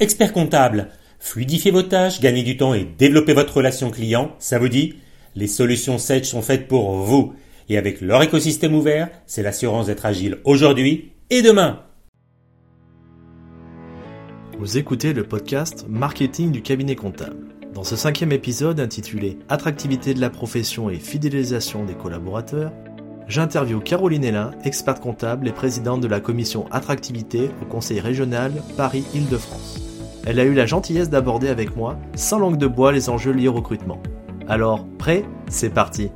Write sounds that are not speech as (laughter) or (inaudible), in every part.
Expert comptable, fluidifiez vos tâches, gagnez du temps et développez votre relation client, ça vous dit? Les solutions Sage sont faites pour vous. Et avec leur écosystème ouvert, c'est l'assurance d'être agile aujourd'hui et demain. Vous écoutez le podcast Marketing du cabinet comptable. Dans ce cinquième épisode intitulé Attractivité de la profession et fidélisation des collaborateurs, j'interviewe Caroline Hélin, experte comptable et présidente de la commission Attractivité au Conseil régional Paris-Île-de-France. Elle a eu la gentillesse d'aborder avec moi, sans langue de bois, les enjeux liés au recrutement. Alors, prêt? C'est parti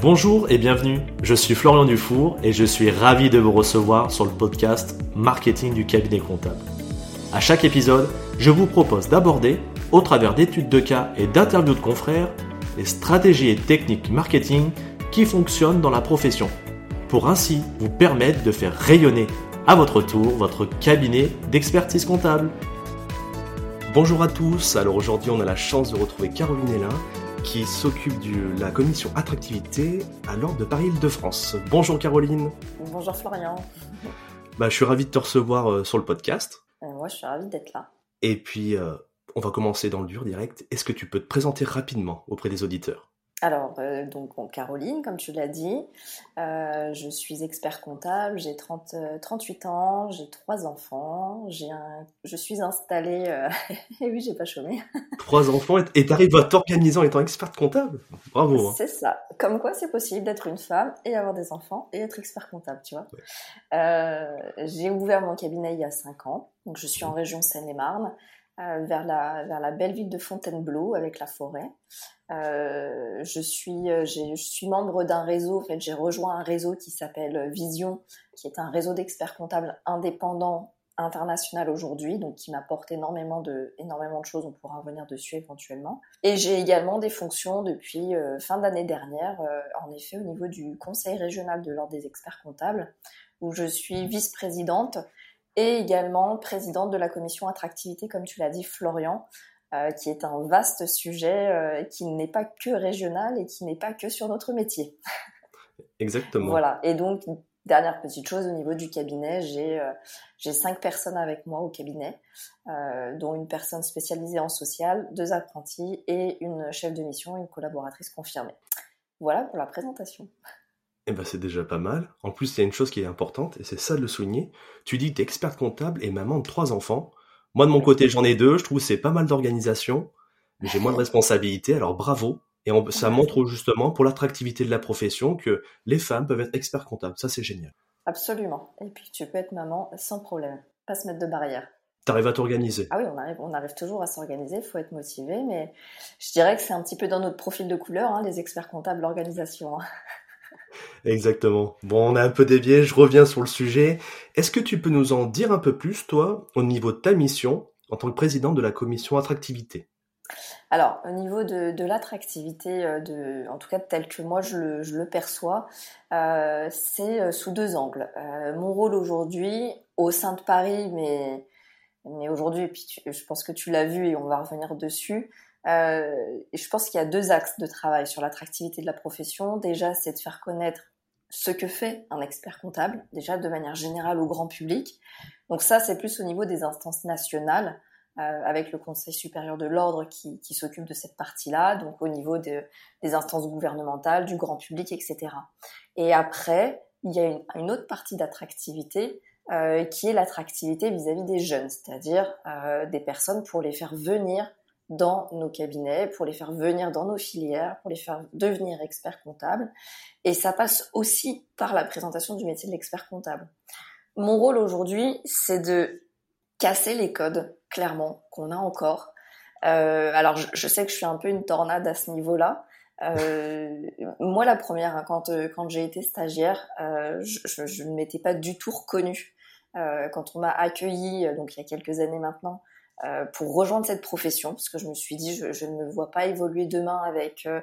Bonjour et bienvenue, je suis Florian Dufour et je suis ravi de vous recevoir sur le podcast Marketing du cabinet comptable. À chaque épisode, je vous propose d'aborder au travers d'études de cas et d'interviews de confrères, les stratégies et techniques marketing qui fonctionnent dans la profession, pour ainsi vous permettre de faire rayonner à votre tour votre cabinet d'expertise comptable. Bonjour à tous, alors aujourd'hui on a la chance de retrouver Caroline Hélin qui s'occupe de la commission attractivité à l'ordre de Paris-Île-de-France. Bonjour Caroline. Bonjour Florian. Bah, je suis ravi de te recevoir euh, sur le podcast. Euh, moi je suis ravie d'être là. Et puis euh, on va commencer dans le dur direct. Est-ce que tu peux te présenter rapidement auprès des auditeurs? Alors, euh, donc, Caroline, comme tu l'as dit, euh, je suis expert comptable, j'ai 38 ans, j'ai trois enfants, j'ai un, je suis installée, et (laughs) oui, j'ai pas chômé. trois enfants, et tu arrives à t'organiser en étant expert comptable Bravo hein. C'est ça, comme quoi c'est possible d'être une femme et avoir des enfants et être expert comptable, tu vois. j'ai ouvert mon cabinet il y a cinq ans, donc je suis en région Seine-et-Marne, euh, vers, la, vers la belle ville de Fontainebleau avec la forêt. Euh, je, suis, euh, je suis membre d'un réseau, en fait, j'ai rejoint un réseau qui s'appelle Vision, qui est un réseau d'experts comptables indépendants international aujourd'hui, donc qui m'apporte énormément de, énormément de choses, on pourra revenir dessus éventuellement. Et j'ai également des fonctions depuis fin d'année dernière, en effet au niveau du conseil régional de l'ordre des experts comptables, où je suis vice-présidente et également présidente de la commission attractivité, comme tu l'as dit, Florian, euh, qui est un vaste sujet euh, qui n'est pas que régional et qui n'est pas que sur notre métier. (laughs) Exactement. Voilà. Et donc, dernière petite chose au niveau du cabinet, j'ai euh, j'ai cinq personnes avec moi au cabinet, dont une personne spécialisée en social, deux apprentis et une chef de mission, une collaboratrice confirmée. Voilà pour la présentation. Eh ben c'est déjà pas mal. En plus, il y a une chose qui est importante, et c'est ça de le souligner. Tu dis que tu es experte comptable et maman de trois enfants. Moi, de mon côté, j'en ai deux. Je trouve que c'est pas mal d'organisation, mais j'ai moins de responsabilités, alors bravo. Et ça montre justement, pour l'attractivité de la profession, que les femmes peuvent être experts comptables. Ça, c'est génial. Absolument. Et puis, tu peux être maman sans problème. Pas se mettre de barrière. arrives à t'organiser. Ah oui, on arrive, on arrive toujours à s'organiser, il faut être motivé, mais je dirais que c'est un petit peu dans notre profil de couleur, hein, les experts comptables, l'organisation. Exactement. Bon, on a un peu dévié, je reviens sur le sujet. Est-ce que tu peux nous en dire un peu plus, toi, au niveau de ta mission en tant que présidente de la commission attractivité? Alors, au niveau de, l'attractivité, euh, de, en tout cas tel que moi je le, perçois, euh, c'est euh, sous deux angles. mon rôle aujourd'hui, au sein de Paris, mais, mais aujourd'hui, puis je pense que tu l'as vu et on va revenir dessus, je pense qu'il y a deux axes de travail sur l'attractivité de la profession. Déjà, c'est de faire connaître ce que fait un expert comptable, déjà de manière générale au grand public. Donc ça, c'est plus au niveau des instances nationales, euh, avec le Conseil supérieur de l'ordre qui, qui s'occupe de cette partie-là, donc au niveau de, des instances gouvernementales, du grand public, etc. Et après, il y a une, une autre partie d'attractivité euh, qui est l'attractivité vis-à-vis des jeunes, c'est-à-dire euh, des personnes pour les faire venir dans nos cabinets, pour les faire venir dans nos filières, pour les faire devenir experts comptables. Et ça passe aussi par la présentation du métier de l'expert comptable. Mon rôle aujourd'hui, c'est de casser les codes, clairement, qu'on a encore. Euh, alors, je, sais que je suis un peu une tornade à ce niveau-là. Euh, moi, la première, hein, quand, euh, quand j'ai été stagiaire, je, ne m'étais pas du tout reconnue. Quand on m'a accueillie, donc il y a quelques années maintenant, pour rejoindre cette profession, parce que je me suis dit, je, je ne me vois pas évoluer demain avec euh,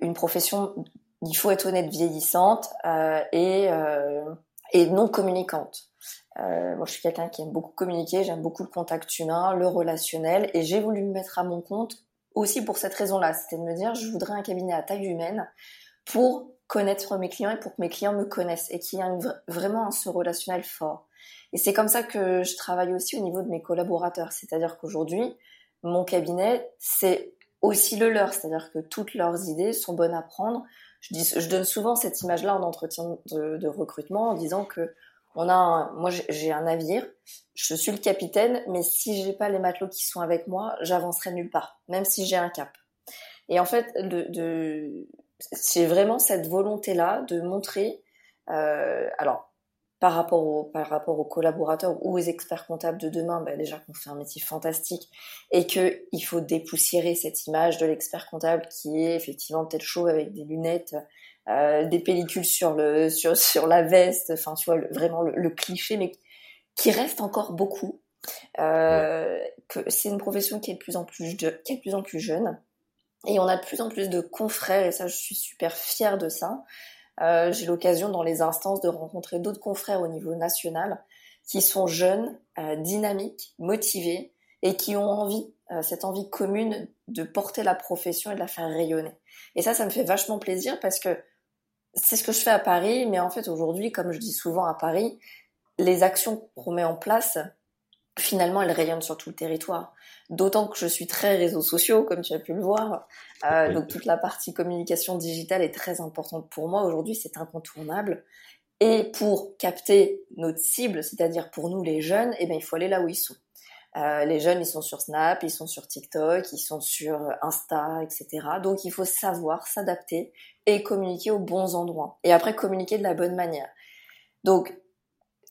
une profession, il faut être honnête, vieillissante euh, et, et non communicante. moi, je suis quelqu'un qui aime beaucoup communiquer, j'aime beaucoup le contact humain, le relationnel, et j'ai voulu me mettre à mon compte aussi pour cette raison-là, c'était de me dire, je voudrais un cabinet à taille humaine pour connaître mes clients et pour que mes clients me connaissent et qu'il y ait vraiment ce relationnel fort. Et c'est comme ça que je travaille aussi au niveau de mes collaborateurs. C'est-à-dire qu'aujourd'hui, mon cabinet, c'est aussi le leur. C'est-à-dire que toutes leurs idées sont bonnes à prendre. Je, donne souvent cette image-là en entretien de, recrutement en disant que on a moi j'ai un navire, je suis le capitaine, mais si j'ai pas les matelots qui sont avec moi, j'avancerai nulle part, même si j'ai un cap. Et en fait, c'est vraiment cette volonté-là de montrer, euh, alors par rapport, aux collaborateurs ou aux experts comptables de demain, bah déjà qu'on fait un métier fantastique et que il faut dépoussiérer cette image de l'expert comptable qui est effectivement peut-être chaud avec des lunettes, euh, des pellicules sur (laughs) la veste, enfin tu vois vraiment le, cliché, mais qui reste encore beaucoup. Euh, c'est une profession qui est de plus en plus qui est de plus en plus jeune et on a de plus en plus de confrères et ça je suis super fière de ça euh, j'ai l'occasion dans les instances de rencontrer d'autres confrères au niveau national qui sont jeunes, euh, dynamiques, motivés et qui ont envie, euh, cette envie commune de porter la profession et de la faire rayonner. Et ça, ça me fait vachement plaisir parce que c'est ce que je fais à Paris, mais en fait aujourd'hui, comme je dis souvent à Paris, les actions qu'on met en place, finalement, elles rayonnent sur tout le territoire. D'autant que je suis très réseaux sociaux, comme tu as pu le voir. Euh, donc toute la partie communication digitale est très importante pour moi. Aujourd'hui, c'est incontournable. Et pour capter notre cible, c'est-à-dire pour nous les jeunes, eh bien, il faut aller là où ils sont. Euh, les jeunes, ils sont sur Snap, ils sont sur TikTok, ils sont sur Insta, etc. Donc il faut savoir s'adapter et communiquer aux bons endroits. Et après, communiquer de la bonne manière. Donc,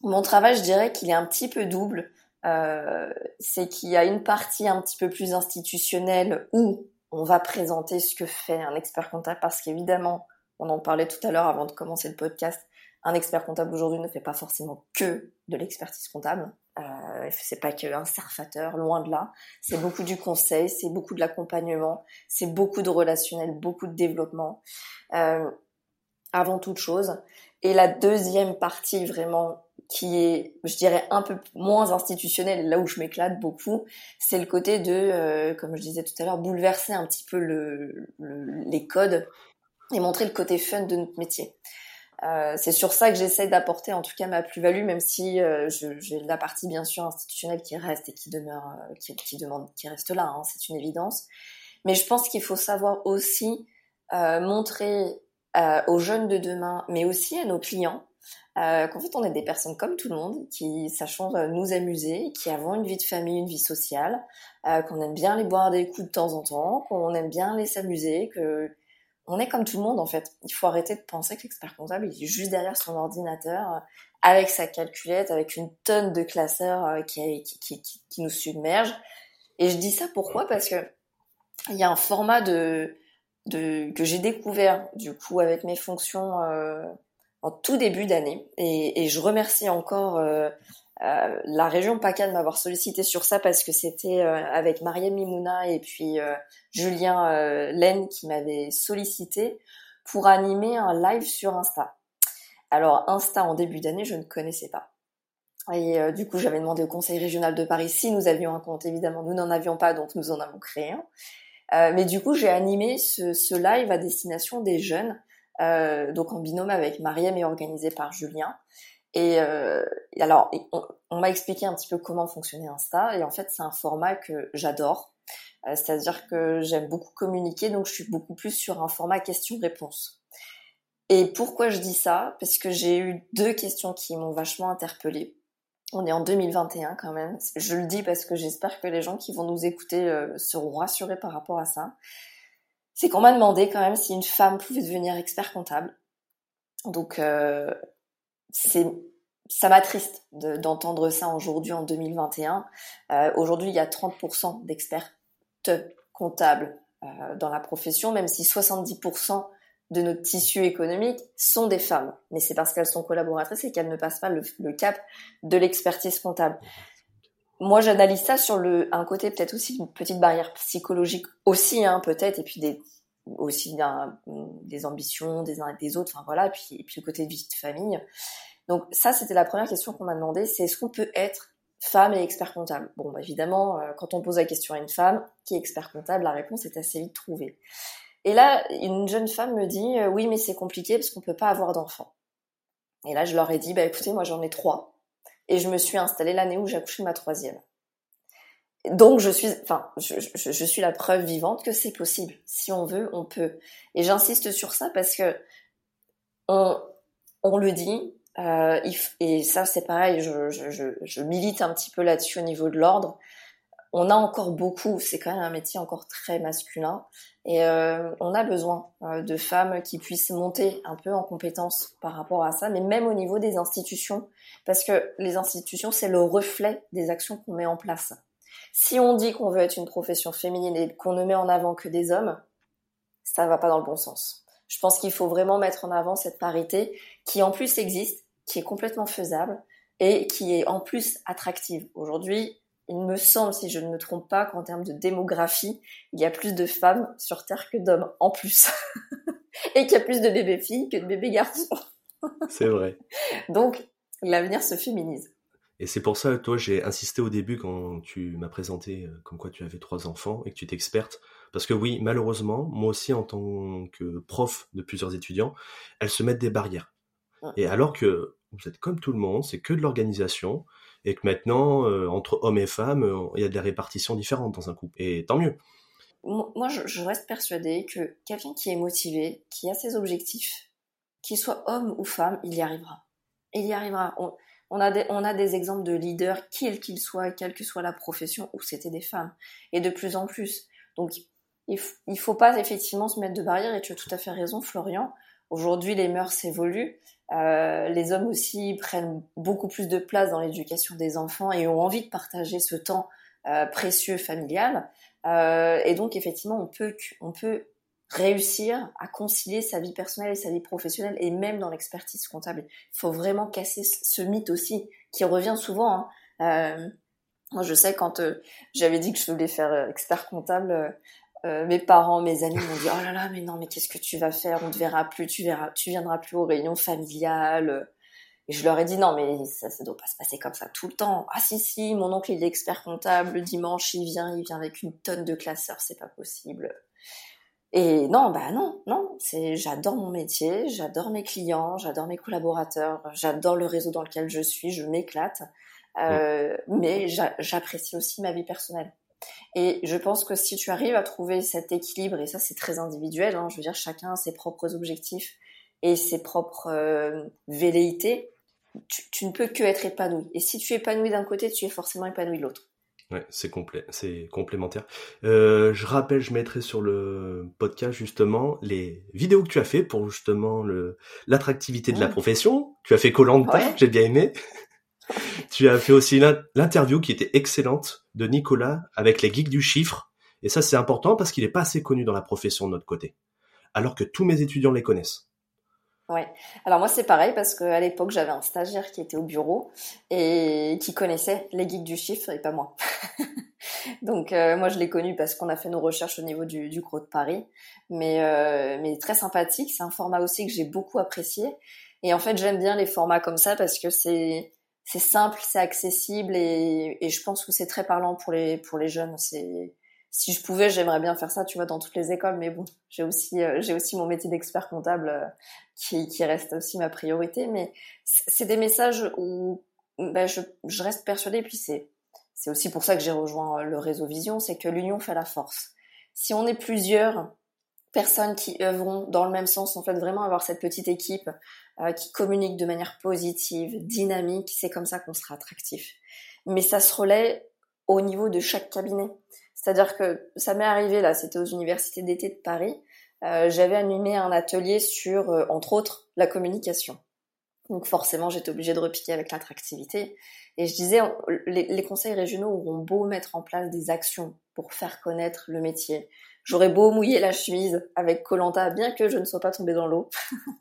mon travail, je dirais qu'il est un petit peu double. Euh, c'est qu'il y a une partie un petit peu plus institutionnelle où on va présenter ce que fait un expert comptable parce qu'évidemment, on en parlait tout à l'heure avant de commencer le podcast, un expert comptable aujourd'hui ne fait pas forcément que de l'expertise comptable. Euh, c'est pas qu'un surfateur, loin de là. C'est beaucoup du conseil, c'est beaucoup de l'accompagnement, c'est beaucoup de relationnel, beaucoup de développement. Euh, avant toute chose. Et la deuxième partie vraiment qui est, je dirais, un peu moins institutionnel, là où je m'éclate beaucoup, c'est le côté de, euh, comme je disais tout à l'heure, bouleverser un petit peu le, les codes et montrer le côté fun de notre métier. Euh, c'est sur ça que j'essaie d'apporter en tout cas ma plus-value, même si euh, j'ai la partie bien sûr institutionnelle qui reste et qui demeure, qui, demande, qui reste là, hein, c'est une évidence. Mais je pense qu'il faut savoir aussi montrer aux jeunes de demain, mais aussi à nos clients, euh, qu'en fait on est des personnes comme tout le monde qui sachons euh, nous amuser, qui avons une vie de famille, une vie sociale, euh, qu'on aime bien les boire des coups de temps en temps, qu'on aime bien les s'amuser, que on est comme tout le monde en fait. Il faut arrêter de penser que l'expert comptable il est juste derrière son ordinateur avec sa calculette, avec une tonne de classeurs qui, qui, nous submerge. Et je dis ça pourquoi? Parce que il y a un format de, que j'ai découvert du coup avec mes fonctions en tout début d'année. Et, et, je remercie encore euh, euh, la région PACA de m'avoir sollicité sur ça parce que c'était euh, avec Mariam Mimouna et puis euh, Julien euh, Laine qui m'avaient sollicité pour animer un live sur Insta. Alors Insta en début d'année, je ne connaissais pas. Et du coup, j'avais demandé au Conseil régional de Paris si nous avions un compte. Évidemment, nous n'en avions pas, donc nous en avons créé un. mais du coup, j'ai animé ce, live à destination des jeunes euh, donc en binôme avec Mariam et organisé par Julien. Et euh, alors, on, m'a expliqué un petit peu comment fonctionnait Insta, et en fait, c'est un format que j'adore. Euh, c'est-à-dire que j'aime beaucoup communiquer, donc je suis beaucoup plus sur un format question-réponse. Et pourquoi je dis ça? Parce que j'ai eu deux questions qui m'ont vachement interpellée. On est en 2021 quand même. Je le dis parce que j'espère que les gens qui vont nous écouter euh, seront rassurés par rapport à ça c'est qu'on m'a demandé quand même si une femme pouvait devenir expert comptable. Donc euh, c'est ça m'attriste d'entendre ça aujourd'hui en 2021. Euh, aujourd'hui, il y a 30% d'experts comptables euh, dans la profession, même si 70% de notre tissu économique sont des femmes. Mais c'est parce qu'elles sont collaboratrices et qu'elles ne passent pas le, le cap de l'expertise comptable moi j'analyse ça sur le un côté peut-être aussi une petite barrière psychologique aussi hein, peut-être et puis des aussi des ambitions des uns et des autres enfin voilà et puis et puis le côté de vie de famille. Donc ça c'était la première question qu'on m'a demandé c'est est-ce qu'on peut être femme et expert comptable? Bon bah, évidemment euh, quand on pose la question à une femme qui est expert comptable la réponse est assez vite trouvée. Et là une jeune femme me dit euh, oui mais c'est compliqué parce qu'on peut pas avoir d'enfants. Et là je leur ai dit bah écoutez moi j'en ai trois et je me suis installée l'année où j'ai accouché ma troisième. Donc je suis, enfin, je, suis la preuve vivante que c'est possible. Si on veut, on peut. Et j'insiste sur ça parce que on, on le dit, euh, et ça c'est pareil, je, je, milite un petit peu là-dessus au niveau de l'ordre. On a encore beaucoup, c'est quand même un métier encore très masculin, et euh, on a besoin euh, de femmes qui puissent monter un peu en compétence par rapport à ça, mais même au niveau des institutions, parce que les institutions c'est le reflet des actions qu'on met en place. Si on dit qu'on veut être une profession féminine et qu'on ne met en avant que des hommes, ça va pas dans le bon sens. Je pense qu'il faut vraiment mettre en avant cette parité qui en plus existe, qui est complètement faisable et qui est en plus attractive. Aujourd'hui, il me semble, si je ne me trompe pas, qu'en termes de démographie, il y a plus de femmes sur Terre que d'hommes en plus. (laughs) et qu'il y a plus de bébés filles que de bébés garçons. (laughs) C'est vrai. Donc, l'avenir se féminise. Et c'est pour ça, toi, j'ai insisté au début quand tu m'as présenté euh, comme quoi tu avais trois enfants et que tu étais experte. Parce que oui, malheureusement, moi aussi, en tant que prof de plusieurs étudiants, elles se mettent des barrières. Et alors que vous êtes comme tout le monde, c'est que de l'organisation, et que maintenant, euh, entre hommes et femmes, euh, il y a des répartitions différentes dans un couple. Et tant mieux. Moi, je, reste persuadée que quelqu'un qui est motivé, qui a ses objectifs, qu'il soit homme ou femme, il y arrivera. Il y arrivera. On a, des, on a des exemples de leaders, quels qu'ils soient, quelle que soit la profession, où c'était des femmes. Et de plus en plus. Donc, il ne faut pas effectivement se mettre de barrière, et tu as tout à fait raison, Florian. Aujourd'hui, les mœurs évoluent. Euh, les hommes aussi prennent beaucoup plus de place dans l'éducation des enfants et ont envie de partager ce temps euh, précieux familial. Euh, et donc, effectivement, on peut, on peut réussir à concilier sa vie personnelle et sa vie professionnelle et même dans l'expertise comptable. Il faut vraiment casser ce mythe aussi qui revient souvent. Hein. Moi, je sais quand j'avais dit que je voulais faire expert comptable, mes parents, mes amis m'ont dit oh là là, mais non, mais qu'est-ce que tu vas faire? On ne te verra plus, tu verras, tu viendras plus aux réunions familiales. Et je leur ai dit non, mais ça, ça doit pas se passer comme ça tout le temps. Ah si si, mon oncle il est expert comptable. Le dimanche il vient, il vient avec une tonne de classeurs, c'est pas possible. Et non, bah non, non, c'est j'adore mon métier, j'adore mes clients, j'adore mes collaborateurs, j'adore le réseau dans lequel je suis, je m'éclate, euh, mais j'apprécie aussi ma vie personnelle. Et je pense que si tu arrives à trouver cet équilibre, et ça c'est très individuel, hein, je veux dire chacun a ses propres objectifs et ses propres euh, velléités, tu, tu, ne peux que être épanoui. Et si tu es épanoui d'un côté, tu es forcément épanoui de l'autre. Ouais, c'est complet, c'est complémentaire. Euh, je rappelle, je mettrai sur le podcast justement les vidéos que tu as fait pour justement l'attractivité de la profession. Tu as fait Colanta, j'ai bien aimé. Tu as fait aussi l'interview qui était excellente de Nicolas avec les geeks du chiffre. Et ça, c'est important parce qu'il n'est pas assez connu dans la profession de notre côté. Alors que tous mes étudiants les connaissent. Ouais. Alors moi c'est pareil parce qu'à l'époque j'avais un stagiaire qui était au bureau et qui connaissait les geeks du chiffre et pas moi. (laughs) Donc euh, moi je l'ai connu parce qu'on a fait nos recherches au niveau du, du Gros de Paris, mais euh, mais très sympathique. C'est un format aussi que j'ai beaucoup apprécié et en fait j'aime bien les formats comme ça parce que c'est c'est simple, c'est accessible et, et je pense que c'est très parlant pour les pour les jeunes. C'est si je pouvais, j'aimerais bien faire ça, tu vois, dans toutes les écoles. Mais bon, j'ai aussi, euh, j'ai aussi mon métier d'expert comptable euh, qui, qui reste aussi ma priorité. Mais c'est des messages où ben, je, je reste persuadée. Puis c'est, c'est aussi pour ça que j'ai rejoint euh, le réseau Vision, c'est que l'union fait la force. Si on est plusieurs personnes qui œuvront dans le même sens, en fait, vraiment avoir cette petite équipe qui communique de manière positive, dynamique, c'est comme ça qu'on sera attractif. Mais ça se relaie au niveau de chaque cabinet. C'est-à-dire que ça m'est arrivé là, c'était aux universités d'été de Paris. Euh, j'avais animé un atelier sur, euh, entre autres, la communication. Donc forcément, j'étais obligée de repiquer avec l'attractivité. Et je disais, les, les, conseils régionaux auront beau mettre en place des actions pour faire connaître le métier. J'aurais beau mouiller la chemise avec Colanta, bien que je ne sois pas tombée dans l'eau. (laughs)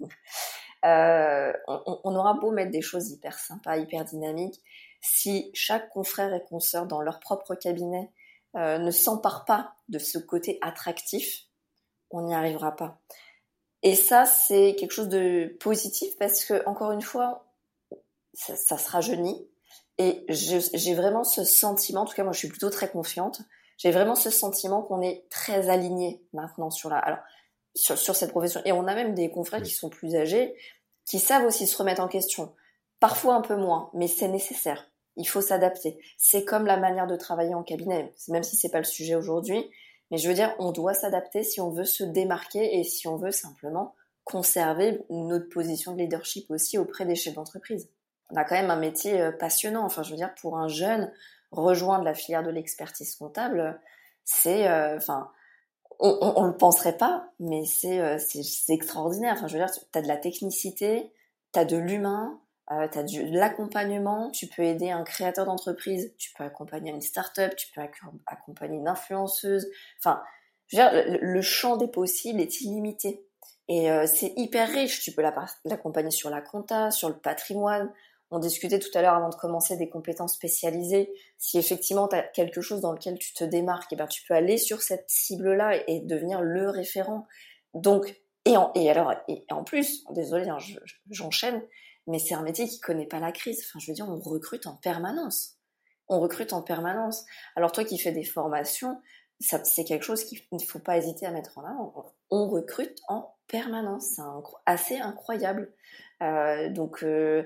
euh, on, on, aura beau mettre des choses hyper sympas, hyper dynamiques. Si chaque confrère et consoeur dans leur propre cabinet euh, ne s'empare pas de ce côté attractif, on n'y arrivera pas. Et ça, c'est quelque chose de positif parce que, encore une fois, ça, ça se rajeunit. Et j'ai vraiment ce sentiment, en tout cas moi je suis plutôt très confiante, j'ai vraiment ce sentiment qu'on est très aligné maintenant sur la, alors, sur, sur cette profession. Et on a même des confrères qui sont plus âgés, qui savent aussi se remettre en question. Parfois un peu moins, mais c'est nécessaire. Il faut s'adapter. C'est comme la manière de travailler en cabinet, même si c'est pas le sujet aujourd'hui. Mais je veux dire, on doit s'adapter si on veut se démarquer et si on veut simplement conserver notre position de leadership aussi auprès des chefs d'entreprise. On a quand même un métier euh, passionnant. Enfin, je veux dire, pour un jeune, rejoindre la filière de l'expertise comptable, c'est, euh, enfin, on, on, le penserait pas, mais c'est, euh, extraordinaire. Enfin, je veux dire, tu as de la technicité, tu as de l'humain, euh, tu as de l'accompagnement, tu peux aider un créateur d'entreprise, tu peux accompagner une start-up, tu peux accompagner une influenceuse. Enfin, je veux dire, le, champ des possibles est illimité. Et euh, c'est hyper riche. Tu peux l'accompagner sur la compta, sur le patrimoine. On discutait tout à l'heure avant de commencer des compétences spécialisées. Si effectivement tu as quelque chose dans lequel tu te démarques, et eh ben, tu peux aller sur cette cible-là et, devenir le référent. Donc, et, en, alors, en plus, désolé, hein, j'enchaîne, mais c'est un métier qui connaît pas la crise. Enfin, je veux dire, on recrute en permanence. On recrute en permanence. Alors toi qui fais des formations, c'est quelque chose qu'il ne faut pas hésiter à mettre en avant. On recrute en permanence. C'est assez incroyable. Euh, donc, euh,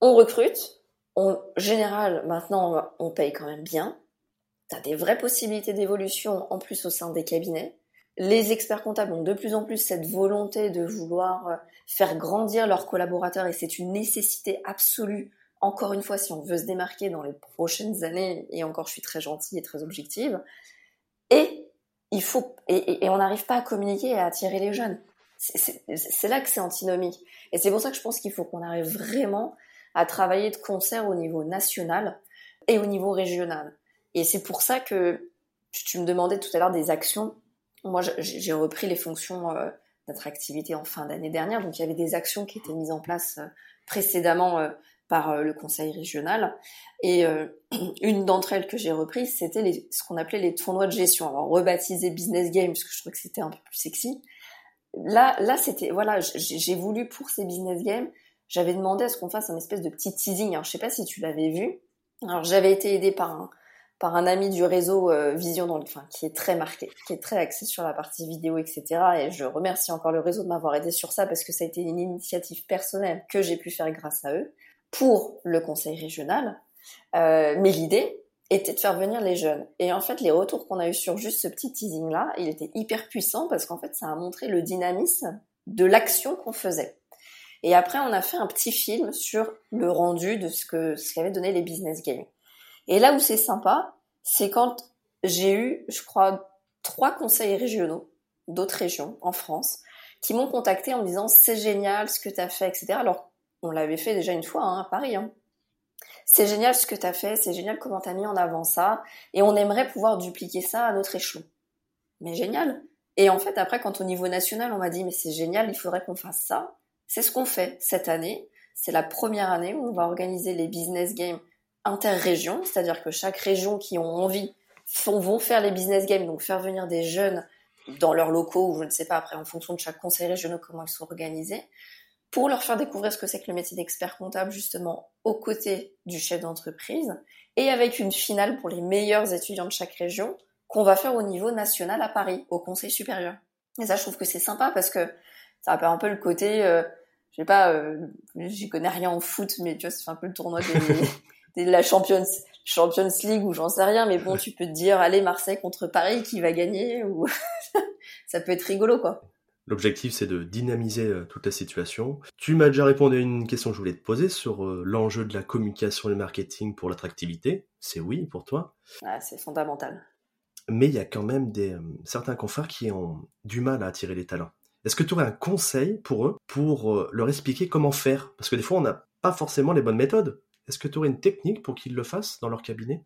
on recrute. En général, maintenant, on paye quand même bien. Tu as des vraies possibilités d'évolution en plus au sein des cabinets les experts comptables ont de plus en plus cette volonté de vouloir euh, faire grandir leurs collaborateurs et c'est une nécessité absolue. Encore une fois, si on veut se démarquer dans les prochaines années, et encore je suis très gentille et très objective, et il faut et, on n'arrive pas à communiquer et à attirer les jeunes. C'est là que c'est antinomique. Et c'est pour ça que je pense qu'il faut qu'on arrive vraiment à travailler de concert au niveau national et au niveau régional. Et c'est pour ça que tu me demandais tout à l'heure des actions moi, j'ai repris les fonctions euh, d'attractivité en fin d'année dernière, donc il y avait des actions qui étaient mises en place euh, précédemment euh, par le conseil régional. Et (clears throat) une d'entre elles que j'ai reprise, c'était ce qu'on appelait les tournois de gestion, alors rebaptisé business game, parce que je trouvais que c'était un peu plus sexy. Là, là, c'était voilà, j'ai voulu pour ces business games, j'avais demandé à ce qu'on fasse un espèce de petit teasing. Alors, je sais pas si tu l'avais vu. Alors, j'avais été aidée par un, par un ami du réseau euh, Vision dans le, enfin, qui est très marqué, qui est très axé sur la partie vidéo, etc. Et je remercie encore le réseau de m'avoir aidé sur ça parce que ça a été une initiative personnelle que j'ai pu faire grâce à eux pour le conseil régional. Euh, mais l'idée était de faire venir les jeunes. Et en fait, les retours qu'on a eu sur juste ce petit teasing là, il était hyper puissant parce qu'en fait, ça a montré le dynamisme de l'action qu'on faisait. Et après, on a fait un petit film sur le rendu de ce que ce qu'avaient donné les business games. Et là où c'est sympa, c'est quand j'ai eu, je crois, trois conseils régionaux d'autres régions en France qui m'ont contacté en me disant c'est génial ce que tu as fait, etc. Alors, on l'avait fait déjà une fois hein, à Paris. Hein. C'est génial ce que tu as fait, c'est génial comment tu as mis en avant ça, et on aimerait pouvoir dupliquer ça à notre échelon. Mais génial. Et en fait, après, quand au niveau national, on m'a dit mais c'est génial, il faudrait qu'on fasse ça, c'est ce qu'on fait cette année. C'est la première année où on va organiser les business games interrégion, c'est-à-dire que chaque région qui ont envie vont faire les business games, donc faire venir des jeunes dans leurs locaux, ou je ne sais pas après, en fonction de chaque conseil régional, comment ils sont organisés, pour leur faire découvrir ce que c'est que le métier d'expert comptable, justement, aux côtés du chef d'entreprise, et avec une finale pour les meilleurs étudiants de chaque région, qu'on va faire au niveau national à Paris, au conseil supérieur. Et ça, je trouve que c'est sympa parce que ça rappelle un peu le côté, euh, je sais pas, euh, j'y connais rien en foot, mais tu vois, c'est un peu le tournoi des, (laughs) la Champions, Champions League ou j'en sais rien, mais bon, tu peux te dire, allez, Marseille contre Paris, qui va gagner ou (laughs) ça peut être rigolo, quoi. L'objectif, c'est de dynamiser euh, toute la situation. Tu m'as déjà répondu à une question que je voulais te poser sur euh, l'enjeu de la communication et le marketing pour l'attractivité. C'est oui pour toi. Ah, c'est fondamental. Mais il y a quand même des, certains confrères qui ont du mal à attirer les talents. Est-ce que tu aurais un conseil pour eux, pour leur expliquer comment faire? Parce que des fois, on n'a pas forcément les bonnes méthodes. Est-ce que tu aurais une technique pour qu'ils le fassent dans leur cabinet?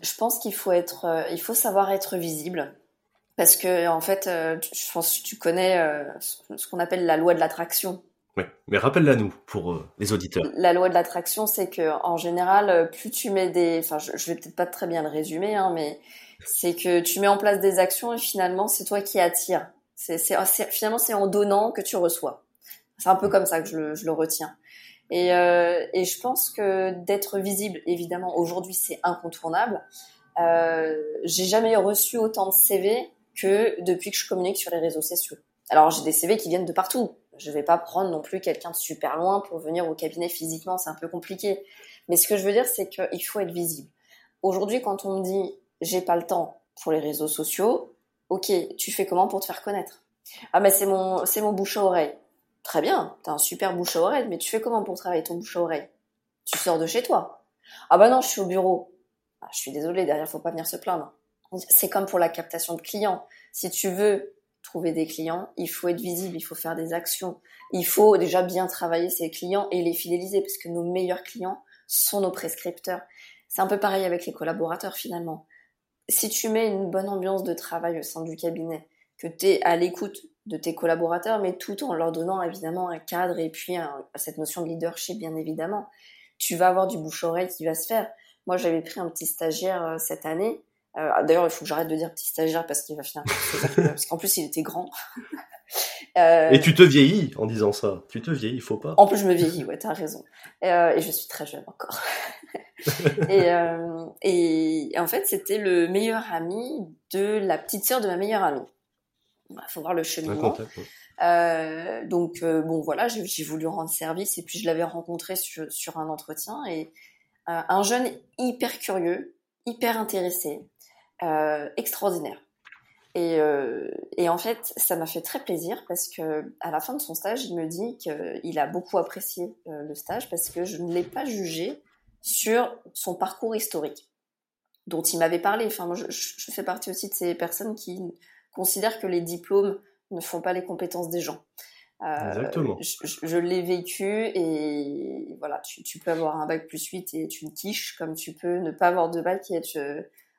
Je pense qu'il faut être, euh, il faut savoir être visible. Parce que en fait, euh, je pense que tu connais euh, ce qu'on appelle la loi de l'attraction. Oui, mais rappelle-la nous pour les auditeurs. La loi de l'attraction, c'est que en général, plus tu mets des, enfin, je, je vais peut-être pas très bien le résumer, hein, mais c'est que tu mets en place des actions et finalement, c'est toi qui attires. C'est, finalement, c'est en donnant que tu reçois. C'est un peu comme ça que je le retiens. Et, euh, et je pense que d'être visible, évidemment, aujourd'hui, c'est incontournable. Euh, j'ai jamais reçu autant de CV que depuis que je communique sur les réseaux sociaux. Alors j'ai des CV qui viennent de partout, Je vais pas prendre non plus quelqu'un de super loin pour venir au cabinet physiquement, c'est un peu compliqué. Mais ce que je veux dire, c'est qu'il faut être visible. Aujourd'hui, quand on me dit j'ai pas le temps pour les réseaux sociaux, ok, tu fais comment pour te faire connaître? Ah mais c'est mon c'est mon bouche à oreille. Très bien, t'as un super bouche à oreille, mais tu fais comment pour travailler ton bouche à oreille? Tu sors de chez toi. Ah bah non, je suis au bureau. Ah, je suis désolée, derrière faut pas venir se plaindre. C'est comme pour la captation de clients. Si tu veux trouver des clients, il faut être visible, il faut faire des actions. Il faut déjà bien travailler ses clients et les fidéliser parce que nos meilleurs clients sont nos prescripteurs. C'est un peu pareil avec les collaborateurs finalement. Si tu mets une bonne ambiance de travail au sein du cabinet, que tu es à l'écoute de tes collaborateurs, mais tout en leur donnant évidemment un cadre et puis cette notion de leadership bien évidemment, tu vas avoir du bouche-oreille qui va se faire. Moi j'avais pris un petit stagiaire euh, cette année, D'ailleurs, il faut que j'arrête de dire petit stagiaire parce qu'il va finir. parce qu'en plus, il était grand. (laughs) euh... Et tu te vieillis en disant ça. Tu te vieillis, il faut pas. En plus, je me vieillis, ouais, t'as raison. Euh, et je suis très jeune encore. (laughs) et, euh, et, en fait, c'était le meilleur ami de la petite sœur de ma meilleure amie. Il faut voir le cheminement. Euh, donc euh, bon voilà, j'ai voulu rendre service et puis je l'avais rencontré sur, sur, un entretien et euh, un jeune hyper curieux, hyper intéressé, euh, extraordinaire. Et, euh, et, en fait, ça m'a fait très plaisir parce que à la fin de son stage, il me dit qu'il a beaucoup apprécié euh, le stage parce que je ne l'ai pas jugé sur son parcours historique dont il m'avait parlé. Enfin, moi, je, je, fais partie aussi de ces personnes qui considèrent que les diplômes ne font pas les compétences des gens. Euh, Exactement. Je, je l'ai vécu et voilà, tu, tu, peux avoir un bac plus 8 et être une quiche, comme tu peux ne pas avoir de bac et être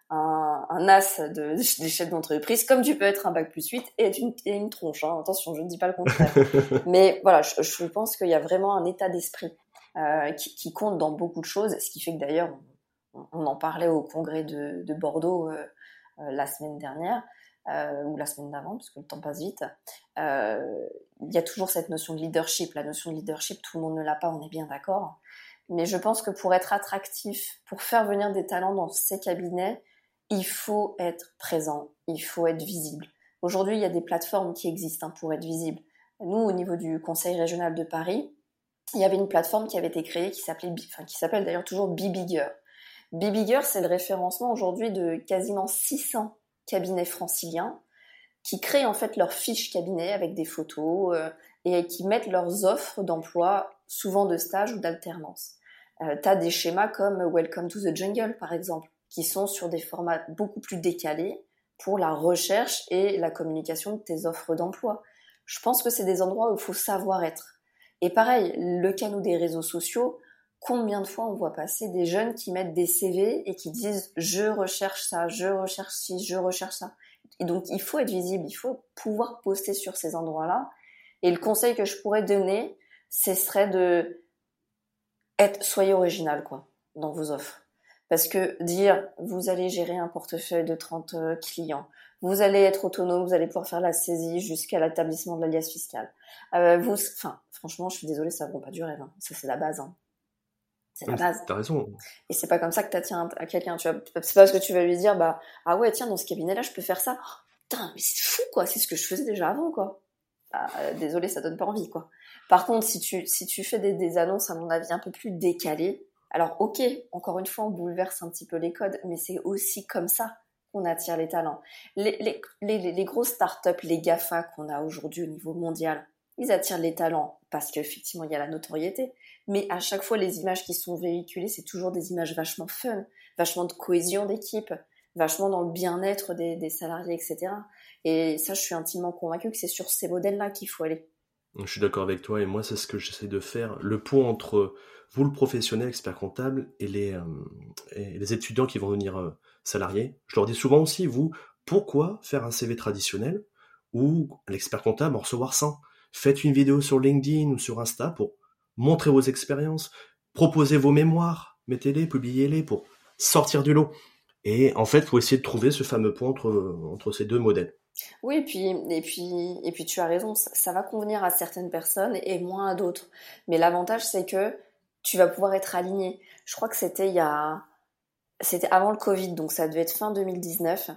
un, un as de, (laughs) des chefs d'entreprise, comme tu peux être un bac plus 8 et être une, une tronche. Hein. Attention, je ne dis pas le contraire. (laughs) Mais voilà, je, je pense qu'il y a vraiment un état d'esprit euh, qui, qui, compte dans beaucoup de choses, ce qui fait que d'ailleurs, on, on, en parlait au congrès de, de Bordeaux euh, euh, la semaine dernière. Euh, ou la semaine d'avant, parce que le temps passe vite, euh, il y a toujours cette notion de leadership. La notion de leadership, tout le monde ne l'a pas, on est bien d'accord. Mais je pense que pour être attractif, pour faire venir des talents dans ces cabinets, il faut être présent, il faut être visible. Aujourd'hui, il y a des plateformes qui existent hein, pour être visible. Nous, au niveau du Conseil régional de Paris, il y avait une plateforme qui avait été créée qui s'appelait, enfin, qui s'appelle d'ailleurs toujours Be Bigger. C'est le référencement aujourd'hui de quasiment 600 cabinets franciliens qui créent en fait leurs fiches cabinet avec des photos euh, et qui mettent leurs offres d'emploi, souvent de stage ou d'alternance. Euh, tu as des schémas comme Welcome to the Jungle, par exemple, qui sont sur des formats beaucoup plus décalés pour la recherche et la communication de tes offres d'emploi. Je pense que c'est des endroits où il faut savoir être. Et pareil, le canot des réseaux sociaux, combien de fois on voit passer des jeunes qui mettent des CV et qui disent je recherche ça, je recherche ci, je recherche ça. Et donc il faut être visible, il faut pouvoir poster sur ces endroits-là. Et le conseil que je pourrais donner, ce serait de être, soyez original quoi, dans vos offres. Parce que dire, vous allez gérer un portefeuille de 30 euh, clients, vous allez être autonome, vous allez pouvoir faire la saisie jusqu'à l'établissement de l'alias fiscal. Euh, vous, enfin, franchement, je suis désolée, ça ne vaut pas du rêve. Hein. Ça, c'est la base. Hein. C'est la base. T'as raison. Et c'est pas comme ça que t'attiens à quelqu'un. Tu vois, c'est pas parce que tu vas lui dire, bah, ah ouais, tiens, dans ce cabinet-là, je peux faire ça. Oh, putain, mais c'est fou, quoi. C'est ce que je faisais déjà avant, quoi. Bah, euh, désolé, ça donne pas envie, quoi. Par contre, si tu, si tu fais des, des annonces, à mon avis, un peu plus décalées, alors, ok, encore une fois, on bouleverse un petit peu les codes, mais c'est aussi comme ça qu'on attire les talents. Les, les, grosses startups, les GAFA qu'on a aujourd'hui au niveau mondial, ils attirent les talents parce qu'effectivement, il y a la notoriété. Mais à chaque fois, les images qui sont véhiculées, c'est toujours des images vachement fun, vachement de cohésion d'équipe, vachement dans le bien-être des, des salariés, etc. Et ça, je suis intimement convaincue que c'est sur ces modèles-là qu'il faut aller. Je suis d'accord avec toi et moi, c'est ce que j'essaie de faire. Le pont entre vous, le professionnel, expert comptable, et les, euh, les étudiants qui vont devenir euh, salariés. Je leur dis souvent aussi, vous, pourquoi faire un CV traditionnel ou l'expert comptable en recevoir 100 Faites une vidéo sur LinkedIn ou sur Insta pour montrer vos expériences, proposez vos mémoires, mettez-les, publiez-les pour sortir du lot. Et en fait, faut essayer de trouver ce fameux pont entre, entre ces deux modèles. Oui, et puis, et puis, et puis tu as raison, ça va convenir à certaines personnes et moins à d'autres. Mais l'avantage, c'est que tu vas pouvoir être aligné. Je crois que c'était il y a, c'était avant le Covid, donc ça devait être fin 2019.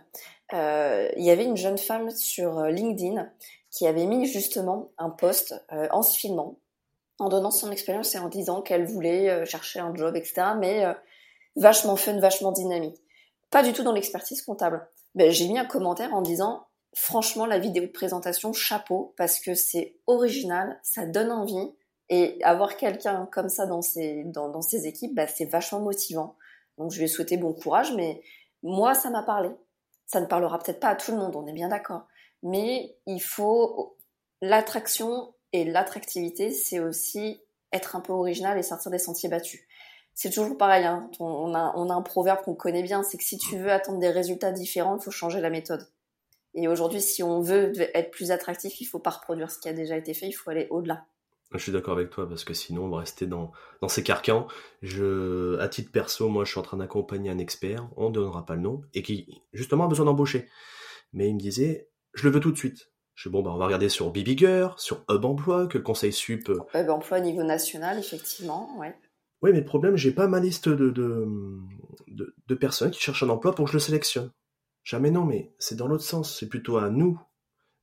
Euh, il y avait une jeune femme sur euh, LinkedIn qui avait mis justement un post en se filmant, en donnant son expérience et en disant qu'elle voulait chercher un job, etc. Mais vachement fun, vachement dynamique. Pas du tout dans l'expertise comptable. Ben, j'ai mis un commentaire en disant franchement la vidéo de présentation chapeau parce que c'est original, ça donne envie et avoir quelqu'un comme ça dans ses dans, dans ses équipes, ben, c'est vachement motivant. Donc je lui ai bon courage, mais moi ça m'a parlé. Ça ne parlera peut-être pas à tout le monde, on est bien d'accord. Mais il faut l'attraction et l'attractivité, c'est aussi être un peu original et sortir des sentiers battus c'est toujours pareil. Hein. On, a, on, a, un proverbe qu'on connaît bien, c'est que si tu veux attendre des résultats différents, il faut changer la méthode. Et aujourd'hui, si on veut être plus attractif, il faut pas reproduire ce qui a déjà été fait, il faut aller au-delà. Je suis d'accord avec toi parce que sinon on va rester dans, dans ces carcans. Je, à titre perso, moi je suis en train d'accompagner un expert, on ne donnera pas le nom, et qui justement a besoin d'embaucher. Mais il me disait, je le veux tout de suite. Je dis, bon, bah, on va regarder sur Bibigger, sur Hub Emploi, que le conseil sup. Hub Emploi au niveau national, effectivement, ouais. Oui, mais le problème, j'ai pas ma liste de, de, de, personnes qui cherchent un emploi pour que je le sélectionne. Jamais non, mais c'est dans l'autre sens. C'est plutôt à nous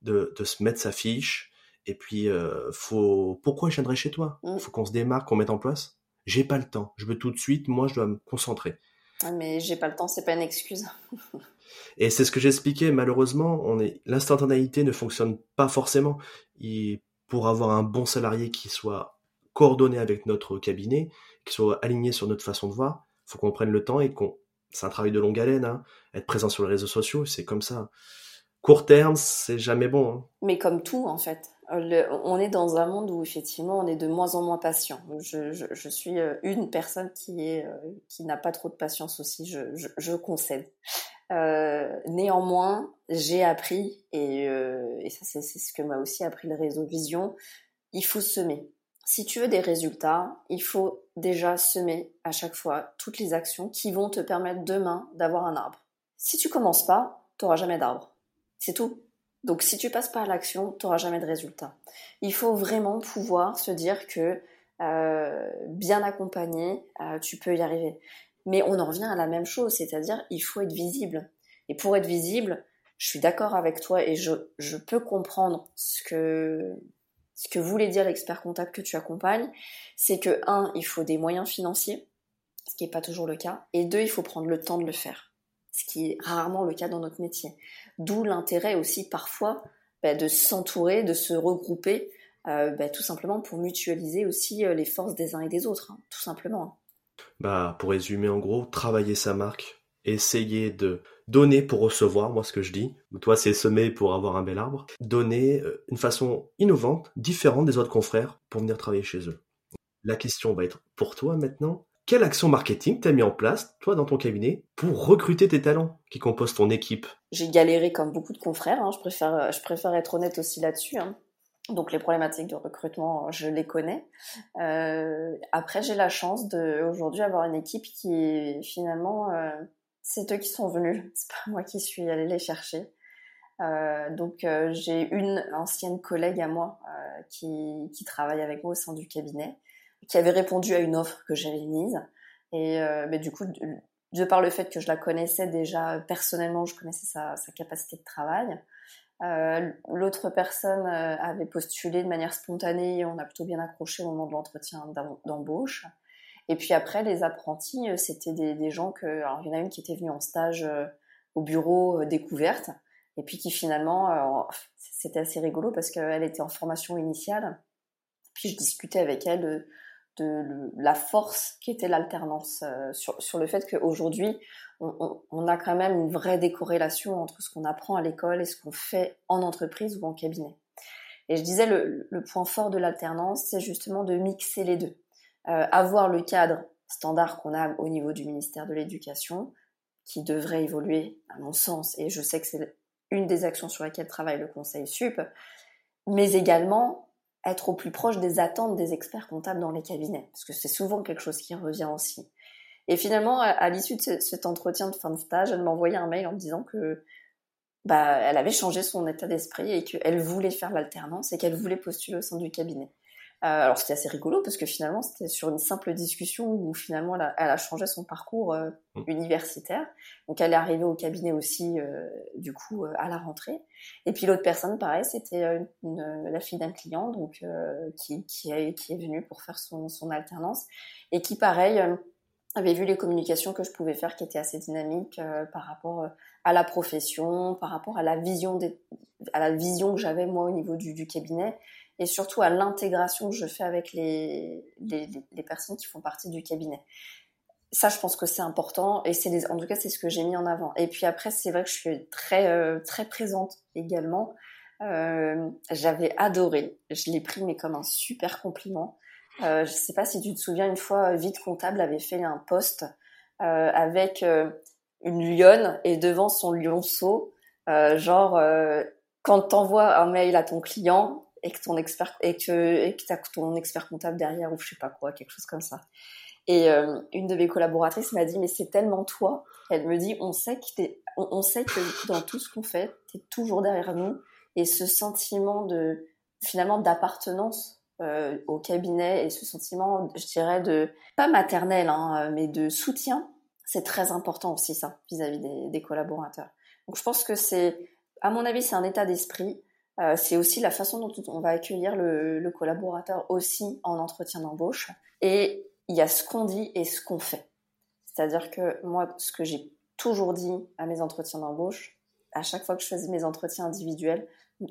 de, de se mettre sa fiche. Et puis, euh, faut. Pourquoi je viendrai chez toi? Il mm. Faut qu'on se démarque, qu'on mette en place? J'ai pas le temps. Je veux tout de suite. Moi, je dois me concentrer. mais j'ai pas le temps, c'est pas une excuse. (laughs) et c'est ce que j'expliquais. Malheureusement, on est l'instantanéité ne fonctionne pas forcément. Et pour avoir un bon salarié qui soit coordonné avec notre cabinet, qui soit aligné sur notre façon de voir. Faut qu'on prenne le temps et qu'on. C'est un travail de longue haleine. Hein. Être présent sur les réseaux sociaux, c'est comme ça. Court terme, c'est jamais bon. Hein. Mais comme tout, en fait. On est dans un monde où effectivement on est de moins en moins patient. Je, suis euh, une personne qui est euh, qui n'a pas trop de patience aussi. Je, concède. Euh, néanmoins, j'ai appris et, ça c'est ce que m'a aussi appris le réseau Vision. Il faut semer si tu veux des résultats, il faut déjà semer à chaque fois toutes les actions qui vont te permettre demain d'avoir un arbre. Si tu commences pas, tu n'auras jamais d'arbre. C'est tout. Donc si tu passes pas à l'action, tu n'auras jamais de résultats. Il faut vraiment pouvoir se dire que euh, bien accompagné, euh, tu peux y arriver. Mais on en revient à la même chose, c'est-à-dire il faut être visible. Et pour être visible, je suis d'accord avec toi et je, je peux comprendre ce que ce que voulait dire l'expert comptable que tu accompagnes, c'est que, un, il faut des moyens financiers, ce qui n'est pas toujours le cas, et deux, il faut prendre le temps de le faire, ce qui est rarement le cas dans notre métier. D'où l'intérêt aussi parfois bah, de s'entourer, de se regrouper, euh, bah, tout simplement pour mutualiser aussi euh, les forces des uns et des autres, hein, tout simplement. Hein. Bah, pour résumer en gros, travailler sa marque, essayer de donner pour recevoir, moi ce que je dis. Toi, c'est semer pour avoir un bel arbre. Donner euh, une façon innovante, différente des autres confrères pour venir travailler chez eux. La question va être pour toi maintenant. Quelle action marketing t'as mis en place, toi, dans ton cabinet, pour recruter tes talents qui composent ton équipe? J'ai galéré comme beaucoup de confrères. Hein. Je, préfère, je préfère être honnête aussi là-dessus. Hein. Donc les problématiques de recrutement, je les connais. Euh, après, j'ai la chance de aujourd'hui avoir une équipe qui finalement euh, c'est eux qui sont venus, (laughs) c'est pas moi qui suis allée les chercher. Euh, donc euh, j'ai une ancienne collègue à moi euh, qui, travaille avec moi au sein du cabinet, qui avait répondu à une offre que j'avais mise. Et mais du coup, de, par le fait que je la connaissais déjà personnellement, je connaissais sa, capacité de travail. L'autre personne avait postulé de manière spontanée on a plutôt bien accroché au moment de l'entretien d'embauche. Et puis après, les apprentis, euh, c'était des, gens que, alors il y en a une qui était venue en stage euh, au bureau euh, découverte, et puis qui finalement, c'était assez rigolo parce qu'elle était en formation initiale. Puis je discutais avec elle de, la force qui était l'alternance, sur, sur, le fait qu'aujourd'hui, on, on, a quand même une vraie décorrélation entre ce qu'on apprend à l'école et ce qu'on fait en entreprise ou en cabinet. Et je disais, le, le point fort de l'alternance, c'est justement de mixer les deux. Euh, avoir le cadre standard qu'on a au niveau du ministère de l'Éducation, qui devrait évoluer à mon sens, et je sais que c'est une des actions sur lesquelles travaille le Conseil SUP, mais également être au plus proche des attentes des experts comptables dans les cabinets, parce que c'est souvent quelque chose qui revient aussi. Et finalement, à, l'issue de cet entretien de fin de stage, elle m'a envoyé un mail en me disant que bah, elle avait changé son état d'esprit et qu'elle voulait faire l'alternance et qu'elle voulait postuler au sein du cabinet. Euh, alors c'était assez rigolo parce que finalement c'était sur une simple discussion où finalement elle a, elle a changé son parcours euh, Mm. universitaire. Donc elle est arrivée au cabinet aussi euh, du coup euh, à la rentrée. Et puis l'autre personne pareil c'était euh, une- la fille d'un client donc euh, qui, qui, est, qui est venue pour faire son, son alternance et qui pareil euh, avait vu les communications que je pouvais faire qui étaient assez dynamiques euh, par rapport euh, à la profession, par rapport à la vision des, à la vision que j'avais moi au niveau du, du cabinet et surtout à l'intégration que je fais avec les, les, personnes qui font partie du cabinet. Ça, je pense que c'est important et c'est en tout cas c'est ce que j'ai mis en avant. Et puis après, c'est vrai que je suis très euh, très présente également. Euh, J'avais adoré, je l'ai pris mais comme un super compliment. Euh, je sais pas si tu te souviens, une fois, Vite Comptable avait fait un post euh, avec une lionne et devant son lionceau, genre quand t'envoies un mail à ton client et que ton expert et que et que t'as ton expert comptable derrière ou je sais pas quoi, quelque chose comme ça. Et euh, une de mes collaboratrices m'a dit mais c'est tellement toi. Elle me dit on sait que t'es, on, sait que dans tout ce qu'on fait, t'es toujours derrière nous et ce sentiment de finalement d'appartenance euh, au cabinet et ce sentiment, je dirais de pas maternel, hein, mais de soutien, c'est très important aussi ça vis-à-vis des collaborateurs. Donc je pense que c'est, à mon avis, c'est un état d'esprit. Euh, c'est aussi la façon dont on va accueillir le, collaborateur aussi en entretien d'embauche. Et il y a ce qu'on dit et ce qu'on fait. C'est-à-dire que moi, ce que j'ai toujours dit à mes entretiens d'embauche, à chaque fois que je faisais mes entretiens individuels,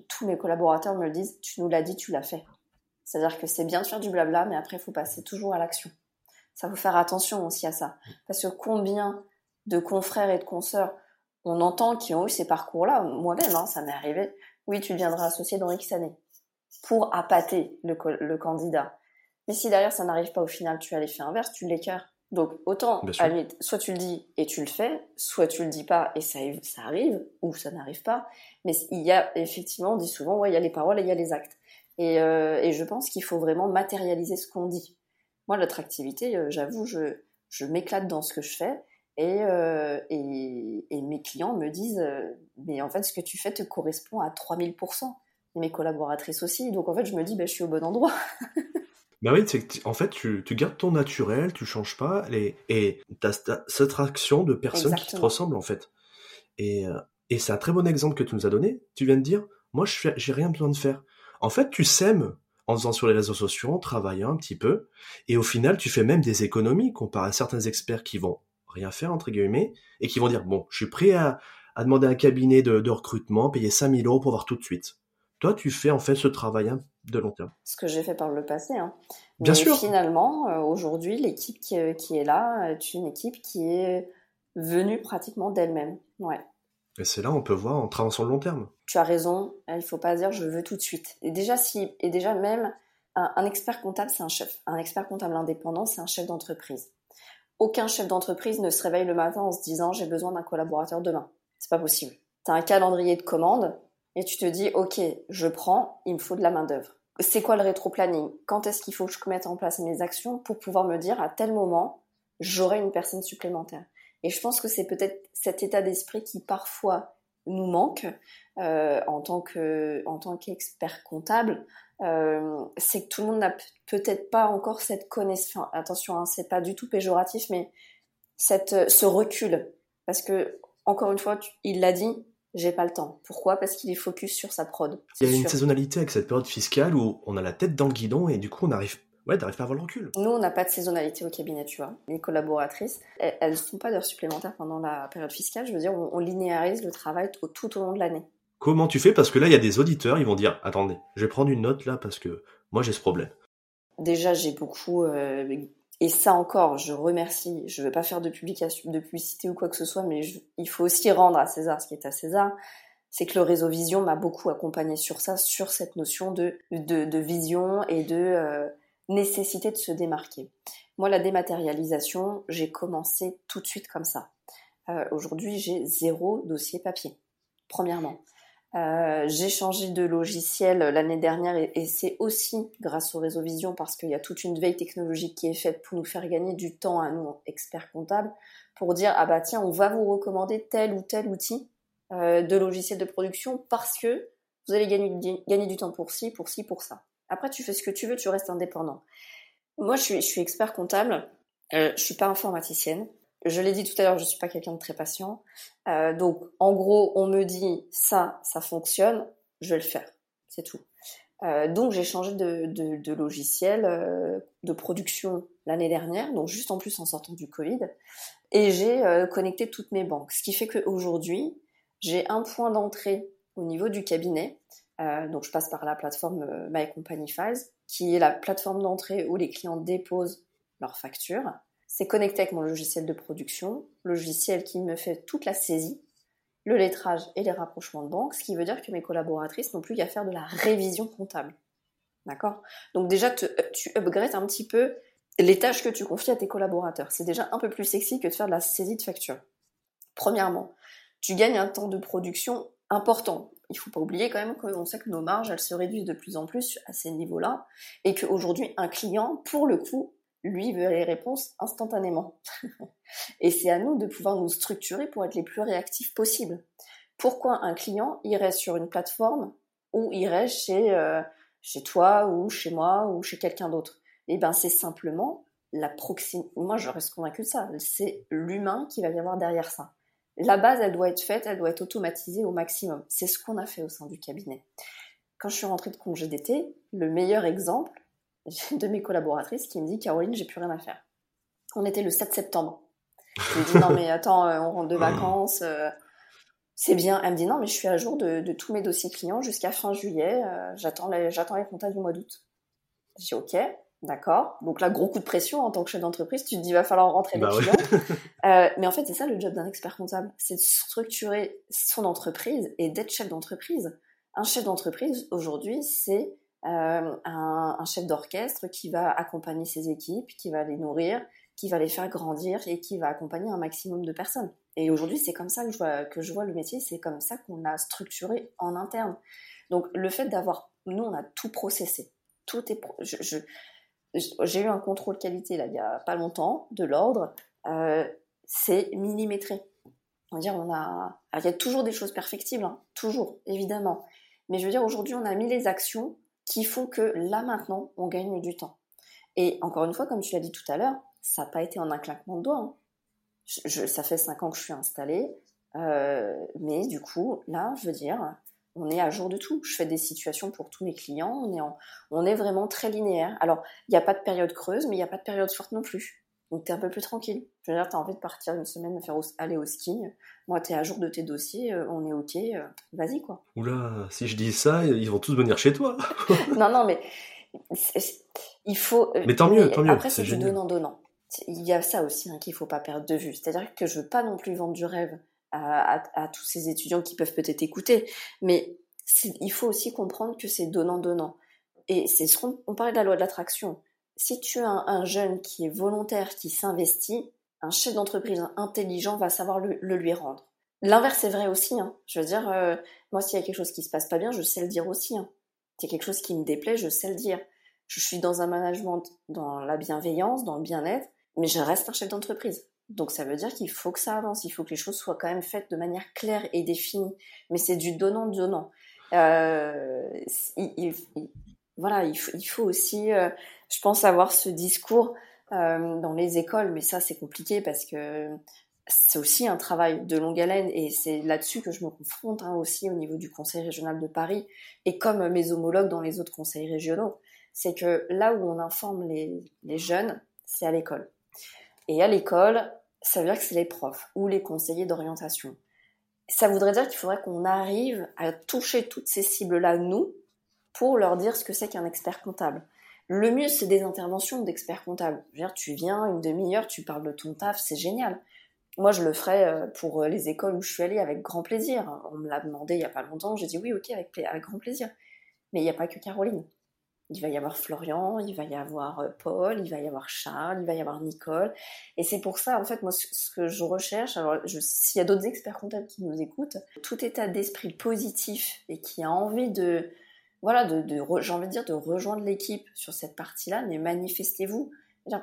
tous mes collaborateurs me le disent, tu nous l'as dit, tu l'as fait. C'est-à-dire que c'est bien de faire du blabla, mais après, il faut passer toujours à l'action. Ça faut faire attention aussi à ça. Parce que combien de confrères et de consoeurs on entend qui ont eu ces parcours-là, moi-même, hein, ça m'est arrivé, oui, tu deviendras associé dans X années, pour appâter le, candidat. Mais si derrière ça n'arrive pas au final, tu as l'effet inverse, tu l'écœures. Donc autant, à limite, soit tu le dis et tu le fais, soit tu le dis pas et ça, ça arrive, ou ça n'arrive pas. Mais il y a effectivement, on dit souvent, ouais, il y a les paroles et il y a les actes. Et, euh, et je pense qu'il faut vraiment matérialiser ce qu'on dit. Moi, l'attractivité, euh, j'avoue, je, je m'éclate dans ce que je fais. Et, euh, et, et mes clients me disent, euh, mais en fait, ce que tu fais te correspond à 3000%. Et mes collaboratrices aussi. Donc en fait, je me dis, ben, je suis au bon endroit. (laughs) Bah oui, c'est que tu- en fait, tu, tu gardes ton naturel, tu changes pas, les, et t'as t'as cette attraction de personnes qui te ressemblent, en fait. Et, euh, et c'est un très bon exemple que tu nous as donné. Tu viens de dire, moi, je j'ai rien besoin de faire. En fait, tu sèmes en faisant sur les réseaux sociaux, en travaillant un petit peu, et au final, tu fais même des économies comparé à certains experts qui vont rien faire, entre guillemets, et qui vont dire, bon, je suis prêt à, à demander à un cabinet de, de recrutement, payer 5000 euros pour voir tout de suite. Toi, tu fais en fait ce travail hein, de long terme. ce que j'ai fait par le passé. Hein. Bien Mais sûr. finalement, euh, aujourd'hui, l'équipe qui, euh, qui est là est une équipe qui est venue pratiquement d'elle-même. Ouais. Et c'est là on peut voir en travaillant sur le long terme. Tu as raison, il faut pas dire je veux tout de suite. Et déjà, si, et déjà même, un, un expert comptable, c'est un chef. Un expert comptable indépendant, c'est un chef d'entreprise. Aucun chef d'entreprise ne se réveille le matin en se disant j'ai besoin d'un collaborateur demain. C'est pas possible. Tu as un calendrier de commande et tu te dis ok, je prends, il me faut de la main d'œuvre. C'est quoi le rétro-planning? Quand est-ce qu'il faut que je mette en place mes actions pour pouvoir me dire à tel moment j'aurai une personne supplémentaire? Et je pense que c'est peut-être cet état d'esprit qui parfois nous manque euh, en tant qu'expert comptable, euh, c'est que tout le monde n'a peut-être pas encore cette connaissance. enfin, attention, hein, c'est pas du tout péjoratif, mais cette euh, ce recul, parce que encore une fois, tu- il l'a dit, j'ai pas le temps. Pourquoi? Parce qu'il est focus sur sa prod. Il y a une sûr. saisonnalité avec cette période fiscale où on a la tête dans le guidon et du coup on arrive, ouais, t'arrives pas à avoir le recul. Nous, on n'a pas de saisonnalité au cabinet, tu vois. Les collaboratrices, elles, elles font pas d'heures supplémentaires pendant la période fiscale. Je veux dire, on, on linéarise le travail tout, tout au long de l'année. Comment tu fais? Parce que là il y a des auditeurs, ils vont dire, attendez, je vais prendre une note là parce que moi j'ai ce problème. Déjà, j'ai beaucoup, euh, et ça encore, je remercie. Je veux pas faire de publication, de publicité ou quoi que ce soit, mais il faut aussi rendre à César ce qui est à César. C'est que le réseau Vision m'a beaucoup accompagné sur ça, sur cette notion de, de, de vision et de euh, nécessité de se démarquer. Moi, la dématérialisation, j'ai commencé tout de suite comme ça. Euh, Aujourd'hui, j'ai zéro dossier papier, premièrement. Euh, j'ai changé de logiciel l'année dernière et, c'est aussi grâce au réseau Vision parce qu'il y a toute une veille technologique qui est faite pour nous faire gagner du temps à nous, experts comptables, pour dire ah bah tiens, on va vous recommander tel ou tel outil euh, de logiciel de production parce que vous allez gagner, gagner du temps pour ci, pour ci, pour ça. Après, tu fais ce que tu veux, tu restes indépendant. Moi, je suis, je suis expert comptable. Euh, je suis pas informaticienne. Je l'ai dit tout à l'heure, je suis pas quelqu'un de très patient. Euh, donc, en gros, on me dit ça, ça fonctionne, je vais le faire. C'est tout. Euh, donc, j'ai changé de, logiciel euh, de production l'année dernière, donc juste en plus en sortant du Covid, et j'ai connecté toutes mes banques. Ce qui fait qu'aujourd'hui, j'ai un point d'entrée au niveau du cabinet. Donc, je passe par la plateforme My Company Files, qui est la plateforme d'entrée où les clients déposent leurs factures. C'est connecté avec mon logiciel de production, logiciel qui me fait toute la saisie, le lettrage et les rapprochements de banque, ce qui veut dire que mes collaboratrices n'ont plus qu'à faire de la révision comptable. D'accord? Donc déjà, tu upgrades un petit peu les tâches que tu confies à tes collaborateurs. C'est déjà un peu plus sexy que de faire de la saisie de facture. Premièrement, tu gagnes un temps de production important. Il faut pas oublier quand même qu'on sait que nos marges, elles se réduisent de plus en plus à ces niveaux-là, et qu'aujourd'hui, un client, pour le coup, lui veut les réponses instantanément. (laughs) et c'est à nous de pouvoir nous structurer pour être les plus réactifs possibles. Pourquoi un client irait sur une plateforme ou irait chez, euh, chez toi ou chez moi ou chez quelqu'un d'autre? Eh ben, c'est simplement la proximité. Moi, je reste convaincue de ça. C'est l'humain qui va y avoir derrière ça. La base, elle doit être faite, elle doit être automatisée au maximum. C'est ce qu'on a fait au sein du cabinet. Quand je suis rentrée de congé d'été, le meilleur exemple, (laughs) de mes collaboratrices qui me dit Caroline, j'ai plus rien à faire. On était le 7 septembre. Je lui dis non mais attends, euh, on rentre de (laughs) vacances, euh, c'est bien. Elle me dit non mais je suis à jour de, de tous mes dossiers clients jusqu'à fin juillet. euh, j'attends les, j'attends les comptes du mois d'août. Je dis ok, d'accord. Donc là gros coup de pression en tant que chef d'entreprise. Tu te dis va falloir rentrer Bah les ouais. clients. (laughs) Euh, mais en fait c'est ça le job d'un expert comptable, c'est de structurer son entreprise et d'être chef d'entreprise. Un chef d'entreprise aujourd'hui c'est un, un chef d'orchestre qui va accompagner ses équipes, qui va les nourrir, qui va les faire grandir et qui va accompagner un maximum de personnes. Et aujourd'hui, c'est comme ça que je vois, le métier, c'est comme ça qu'on l'a structuré en interne. Donc le fait d'avoir, nous on a tout processé, tout est, j'ai eu un contrôle qualité là il y a pas longtemps de l'ordre, euh, c'est millimétré. On va a, il y a toujours des choses perfectibles, hein, toujours évidemment. Mais je veux dire aujourd'hui on a mis les actions qui font que là maintenant on gagne du temps. Et encore une fois, comme tu l'as dit tout à l'heure, ça n'a pas été en un claquement de doigts. hein. Ça fait cinq ans que je suis installée, euh, mais du coup, là, je veux dire, on est à jour de tout. Je fais des situations pour tous mes clients, on est, on est vraiment très linéaire. Alors, il n'y a pas de période creuse, mais il n'y a pas de période forte non plus. Donc, tu es un peu plus tranquille. Je veux dire, tu as envie de partir une semaine faire au- aller au ski. Moi, tu es à jour de tes dossiers, euh, on est OK, euh, vas-y quoi. Oula, si je dis ça, ils vont tous venir chez toi. (laughs) non, non, mais il faut. Mais tant mieux, tant mieux, Après, c'est du génial. donnant-donnant. Il y a ça aussi hein, qu'il faut pas perdre de vue. C'est-à-dire que je veux pas non plus vendre du rêve à, à- à tous ces étudiants qui peuvent peut-être écouter, mais il faut aussi comprendre que c'est donnant-donnant. Et c'est ce qu'on on parlait de la loi de l'attraction. Si tu as un, un jeune qui est volontaire, qui s'investit, un chef d'entreprise intelligent va savoir le, lui rendre. L'inverse est vrai aussi. Hein. Je veux dire, euh, moi, s'il y a quelque chose qui se passe pas bien, je sais le dire aussi. Hein. S'il y a quelque chose qui me déplaît, je sais le dire. Je suis dans un management, dans la bienveillance, dans le bien-être, mais je reste un chef d'entreprise. Donc ça veut dire qu'il faut que ça avance, il faut que les choses soient quand même faites de manière claire et définie. Mais c'est du donnant-donnant. Euh, voilà, il faut, il faut aussi, euh, je pense, avoir ce discours euh, dans les écoles, mais ça c'est compliqué parce que c'est aussi un travail de longue haleine et c'est là-dessus que je me confronte hein, aussi au niveau du Conseil régional de Paris et comme mes homologues dans les autres conseils régionaux, c'est que là où on informe les, les jeunes, c'est à l'école. Et à l'école, ça veut dire que c'est les profs ou les conseillers d'orientation. Ça voudrait dire qu'il faudrait qu'on arrive à toucher toutes ces cibles-là, nous, pour leur dire ce que c'est qu'un expert comptable. Le mieux, c'est des interventions d'experts comptables. Je veux dire, tu viens une demi-heure, tu parles de ton taf, c'est génial. Moi, je le ferai euh, pour euh, les écoles où je suis allée avec grand plaisir. On me l'a demandé il y a pas longtemps, j'ai dit oui, ok, avec, avec grand plaisir. Mais il n'y a pas que Caroline. Il va y avoir Florian, il va y avoir euh, Paul, il va y avoir Charles, il va y avoir Nicole. Et c'est pour ça, en fait, moi, ce que je recherche, alors s'il y a d'autres experts comptables qui nous écoutent, tout état d'esprit positif et qui a envie de, voilà, de, de re- j'ai envie de dire, de rejoindre l'équipe sur cette partie-là, mais manifestez-vous.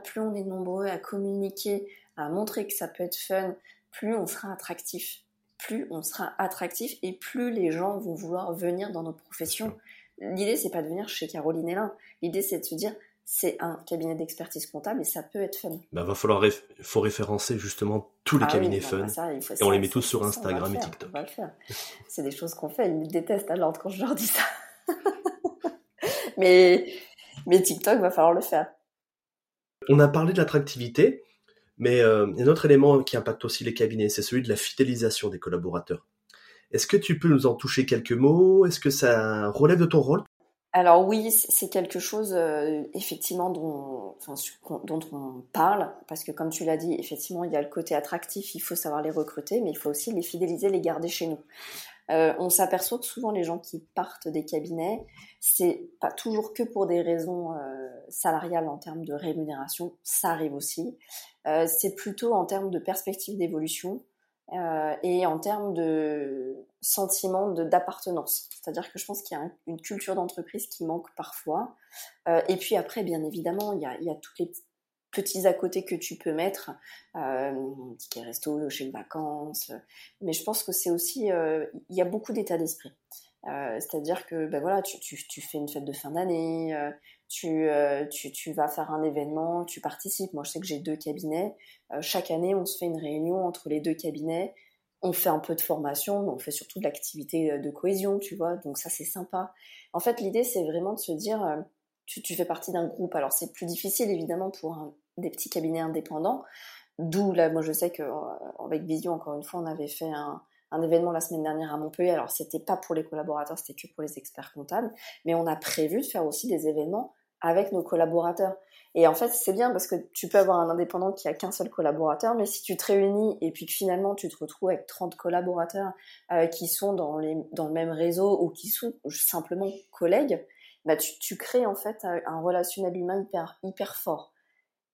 Plus on est nombreux à communiquer, à montrer que ça peut être fun, plus on sera attractif. Plus on sera attractif et plus les gens vont vouloir venir dans nos professions. l'idée c'est pas de venir chez Caroline Hélin. L'idée c'est de se dire c'est un cabinet d'expertise comptable et ça peut être fun. Bah, va falloir faut référencer justement tous les ah cabinets bah, fun bah, et on les met tous sur Instagram et TikTok. C'est des choses qu'on fait. Ils me détestent alors quand je leur dis ça. (laughs) mais mais TikTok va falloir le faire. On a parlé de l'attractivité, mais euh, il y a un autre élément qui impacte aussi les cabinets, c'est celui de la fidélisation des collaborateurs. Est-ce que tu peux nous en toucher quelques mots? Est-ce que ça relève de ton rôle? Alors oui, c'est quelque chose euh, effectivement dont, dont on parle, parce que comme tu l'as dit, effectivement, il y a le côté attractif, il faut savoir les recruter, mais il faut aussi les fidéliser, les garder chez nous. Euh, on s'aperçoit que souvent les gens qui partent des cabinets, c'est pas toujours que pour des raisons euh, salariales en termes de rémunération, ça arrive aussi. c'est plutôt en termes de perspective d'évolution euh, et en termes de sentiment d'appartenance. C'est-à-dire que je pense qu'il y a une culture d'entreprise qui manque parfois. Euh, et puis après, bien évidemment, il y a, y a tous les petits à côté que tu peux mettre, euh, ticket resto, chez de vacances. Mais je pense que c'est aussi, euh, il y a beaucoup d'état d'esprit. Euh, c'est-à-dire que ben voilà, tu, tu, fais une fête de fin d'année, euh, tu, euh, tu, tu, vas faire un événement, tu participes. Moi, je sais que j'ai deux cabinets. chaque année, on se fait une réunion entre les deux cabinets. On fait un peu de formation, mais on fait surtout de l'activité de cohésion, tu vois. Donc ça, c'est sympa. En fait, l'idée, c'est vraiment de se dire, tu, tu fais partie d'un groupe. Alors c'est plus difficile, évidemment, pour un, des petits cabinets indépendants. D'où là, moi, je sais que avec Vision, encore une fois, on avait fait un événement la semaine dernière à Montpellier. Alors, c'était pas pour les collaborateurs, c'était que pour les experts comptables. Mais on a prévu de faire aussi des événements avec nos collaborateurs. Et en fait, c'est bien parce que tu peux avoir un indépendant qui a qu'un seul collaborateur, mais si tu te réunis et puis que finalement tu te retrouves avec 30 collaborateurs euh, qui sont dans, le même réseau ou qui sont simplement collègues, bah tu, tu crées en fait un relationnel humain hyper, hyper fort.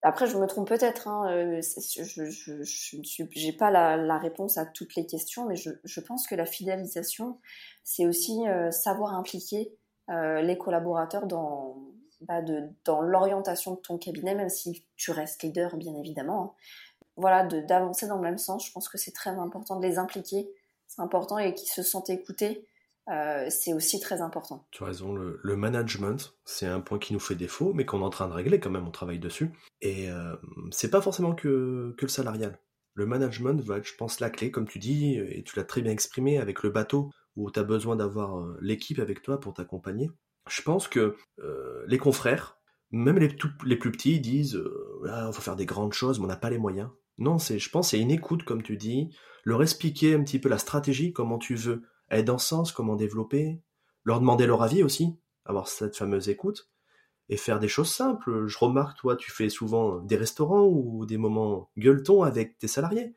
Après, je me trompe peut-être. Hein, euh, je n'ai pas la, réponse à toutes les questions, mais je, pense que la fidélisation, c'est aussi euh, savoir impliquer euh, les collaborateurs dans, bah, dans l'orientation de ton cabinet, même si tu restes leader, bien évidemment. Hein. Voilà, d'avancer dans le même sens. Je pense que c'est très important de les impliquer. C'est important et qu'ils se sentent écoutés euh, c'est aussi très important. Tu as raison, le, management, c'est un point qui nous fait défaut, mais qu'on est en train de régler quand même, on travaille dessus. Et euh, c'est pas forcément que, que le salarial. Le management va être, je pense, la clé, comme tu dis, et tu l'as très bien exprimé avec le bateau, où tu as besoin d'avoir euh, l'équipe avec toi pour t'accompagner. Je pense que les confrères, même les, les plus petits, disent ah, on va faire des grandes choses, mais on n'a pas les moyens. Non, c'est, je pense, c'est une écoute, comme tu dis, leur expliquer un petit peu la stratégie, comment tu veux être dans ce sens, comment développer, leur demander leur avis aussi, avoir cette fameuse écoute, et faire des choses simples. Je remarque, toi, tu fais souvent des restaurants ou des moments gueuletons avec tes salariés.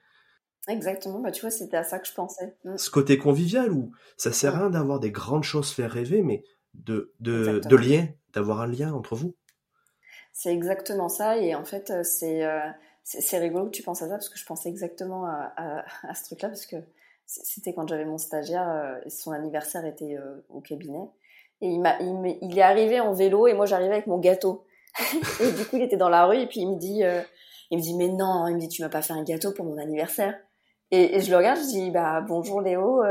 Exactement, bah tu vois, c'était à ça que je pensais. Mm. Ce côté convivial où ça sert à rien d'avoir des grandes choses faire rêver, mais de, de, de lien, d'avoir un lien entre vous. C'est exactement ça, et en fait, euh, euh, c'est c'est rigolo que tu penses à ça, parce que je pensais exactement à, à, à ce truc-là, parce que c'était quand j'avais mon stagiaire, euh, son anniversaire était euh, au cabinet. Et il, est arrivé en vélo et moi j'arrivais avec mon gâteau. (laughs) et du coup il était dans la rue et puis il me dit, euh, il me dit mais non, il me dit tu m'as pas fait un gâteau pour mon anniversaire. Et, je le regarde, je dis bah bonjour Léo,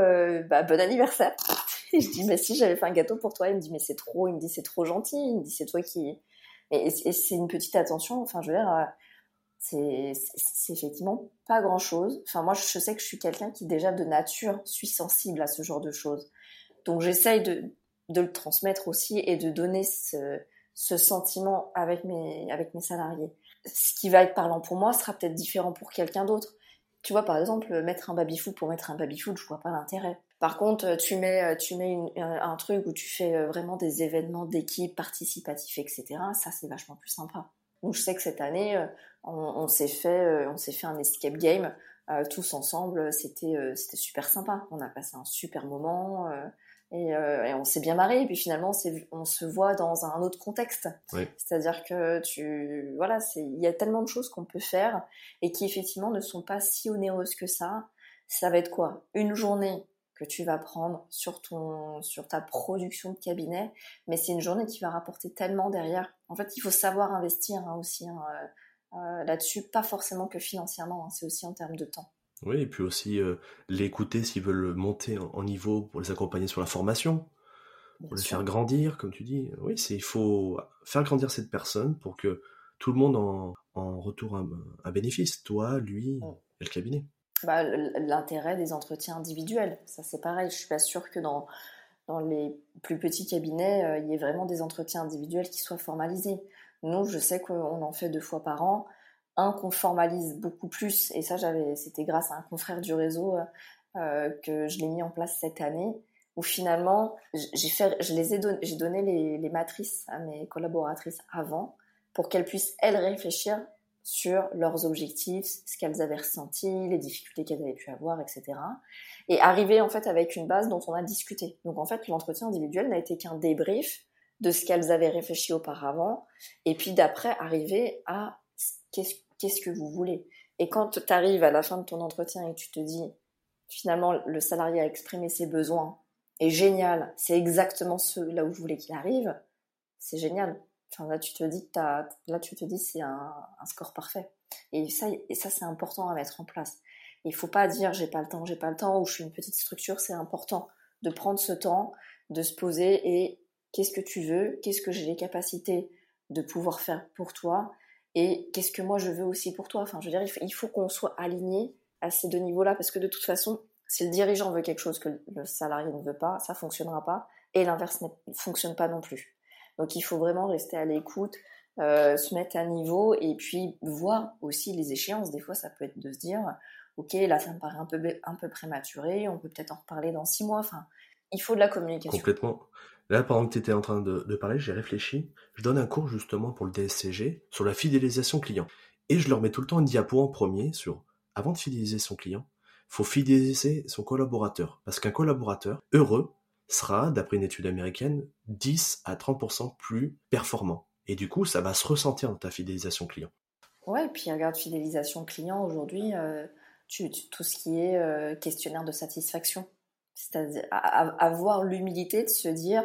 bah bon anniversaire. (laughs) et je dis mais si j'avais fait un gâteau pour toi, il me dit mais c'est trop, il me dit c'est trop gentil, il me dit c'est toi qui. Et, et c'est une petite attention, enfin je veux dire c'est effectivement pas grand chose. Enfin, moi, je sais que je suis quelqu'un qui, déjà de nature, suis sensible à ce genre de choses. Donc, j'essaye de, de, le transmettre aussi et de donner ce, ce sentiment avec mes, avec mes salariés. Ce qui va être parlant pour moi sera peut-être différent pour quelqu'un d'autre. Tu vois, par exemple, mettre un baby-foot pour mettre un baby-foot, je vois pas l'intérêt. Par contre, tu mets, tu mets un truc où tu fais vraiment des événements d'équipe participatifs, etc. Ça, c'est vachement plus sympa. Donc je sais que cette année, euh, on, s'est fait, euh, on s'est fait un escape game euh, tous ensemble. C'était, c'était super sympa. On a passé un super moment. Et, on s'est bien marré. Et puis finalement, on se voit dans un autre contexte. C'est-à-dire que tu, voilà, il y a tellement de choses qu'on peut faire et qui effectivement ne sont pas si onéreuses que ça. Ça va être quoi? Une journée que tu vas prendre sur ton sur ta production de cabinet, mais c'est une journée qui va rapporter tellement derrière. En fait, il faut savoir investir hein, aussi hein, euh, là-dessus, pas forcément que financièrement, hein, c'est aussi en termes de temps. Oui, et puis aussi euh, l'écouter s'ils veulent monter en, niveau pour les accompagner sur la formation. pour le faire grandir, comme tu dis. Oui, c'est il faut faire grandir cette personne pour que tout le monde en, en retour un, un bénéfice. Toi, lui Mm. et le cabinet. Bah, L'intérêt des entretiens individuels, ça c'est pareil. Je suis pas sûre que dans, dans les plus petits cabinets, euh, il y ait vraiment des entretiens individuels qui soient formalisés. Nous, je sais qu'on en fait deux fois par an. Un qu'on formalise beaucoup plus, et ça, j'avais, c'était grâce à un confrère du réseau euh, que je l'ai mis en place cette année, où finalement, j'ai fait, je les ai donné, j'ai donné les, les matrices à mes collaboratrices avant pour qu'elles puissent elles réfléchir sur leurs objectifs, ce qu'elles avaient ressenti, les difficultés qu'elles avaient pu avoir, etc. Et arriver en fait avec une base dont on a discuté. Donc en fait, l'entretien individuel n'a été qu'un débrief de ce qu'elles avaient réfléchi auparavant, et puis d'après arriver à qu'est-ce que vous voulez. Et quand tu arrives à la fin de ton entretien et tu te dis finalement le salarié a exprimé ses besoins, et génial, c'est exactement ce là où je voulais qu'il arrive, c'est génial. Enfin, là, tu te dis, dis, c'est un, score parfait. Et ça, ça, c'est important à mettre en place. Il faut pas dire, j'ai pas le temps, j'ai pas le temps, ou je suis une petite structure. C'est important de prendre ce temps, de se poser et qu'est-ce que tu veux, qu'est-ce que j'ai les capacités de pouvoir faire pour toi, et qu'est-ce que moi je veux aussi pour toi. Enfin, je veux dire, il faut, qu'on soit aligné à ces deux niveaux-là, parce que de toute façon, si le dirigeant veut quelque chose que le salarié ne veut pas, ça fonctionnera pas, et l'inverse ne fonctionne pas non plus. Donc il faut vraiment rester à l'écoute, euh, se mettre à niveau et puis voir aussi les échéances. Des fois, ça peut être de se dire, ok, là, ça me paraît un peu, un peu prématuré, on peut peut-être en reparler dans six mois. Enfin, il faut de la communication. Complètement. Là, pendant que tu étais en train de, parler, j'ai réfléchi. Je donne un cours justement pour le DSCG sur la fidélisation client. Et je leur mets tout le temps une diapo en premier sur, avant de fidéliser son client, faut fidéliser son collaborateur. Parce qu'un collaborateur heureux sera, d'après une étude américaine, 10 à 30% plus performant. Et du coup, ça va se ressentir dans ta fidélisation client. Ouais, et puis regarde, fidélisation client, aujourd'hui, euh, tout ce qui est euh, questionnaire de satisfaction. C'est-à-dire avoir l'humilité de se dire,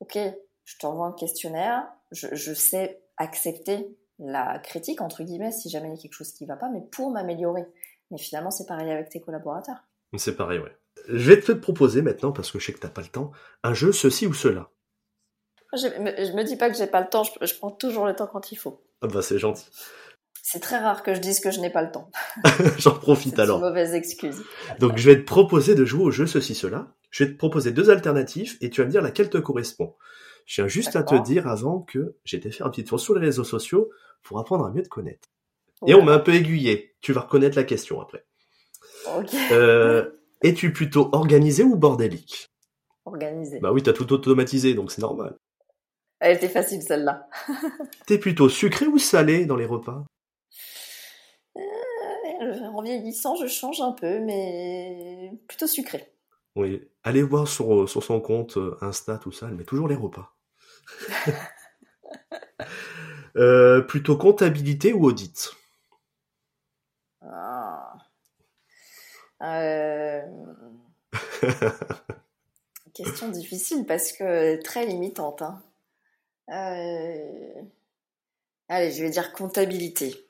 ok, je t'envoie un questionnaire, je, je sais accepter la critique, entre guillemets, si jamais il y a quelque chose qui ne va pas, mais pour m'améliorer. Mais finalement, c'est pareil avec tes collaborateurs. C'est pareil, ouais. Je vais te proposer maintenant, parce que je sais que t'as pas le temps, un jeu ceci ou cela. Je, me- je me dis pas que j'ai pas le temps, je, je prends toujours le temps quand il faut. Ah bah c'est gentil. C'est très rare que je dise que je n'ai pas le temps. (laughs) J'en profite C'est une alors. mauvaise excuse. Donc je vais te proposer de jouer au jeu ceci cela. Je vais te proposer deux alternatives et tu vas me dire laquelle te correspond. Je tiens juste à te dire avant que j'ai été faire un petit tour sur les réseaux sociaux pour apprendre à mieux te connaître. Et on m'a un peu aiguillé. Tu vas reconnaître la question après. Ok. Euh, Es-tu plutôt organisé ou bordélique? Organisé. Bah oui, t'as tout automatisé, donc c'est normal. Elle était facile celle-là. (laughs) T'es plutôt sucré ou salé dans les repas? En vieillissant, je change un peu, mais plutôt sucré. Oui. Allez voir sur, sur son compte euh, Insta, tout ça, elle met toujours les repas. (laughs) Euh, plutôt comptabilité ou audit? Ah. Euh, (laughs) Question difficile parce que très limitante. hein. Euh, Allez, je vais dire comptabilité.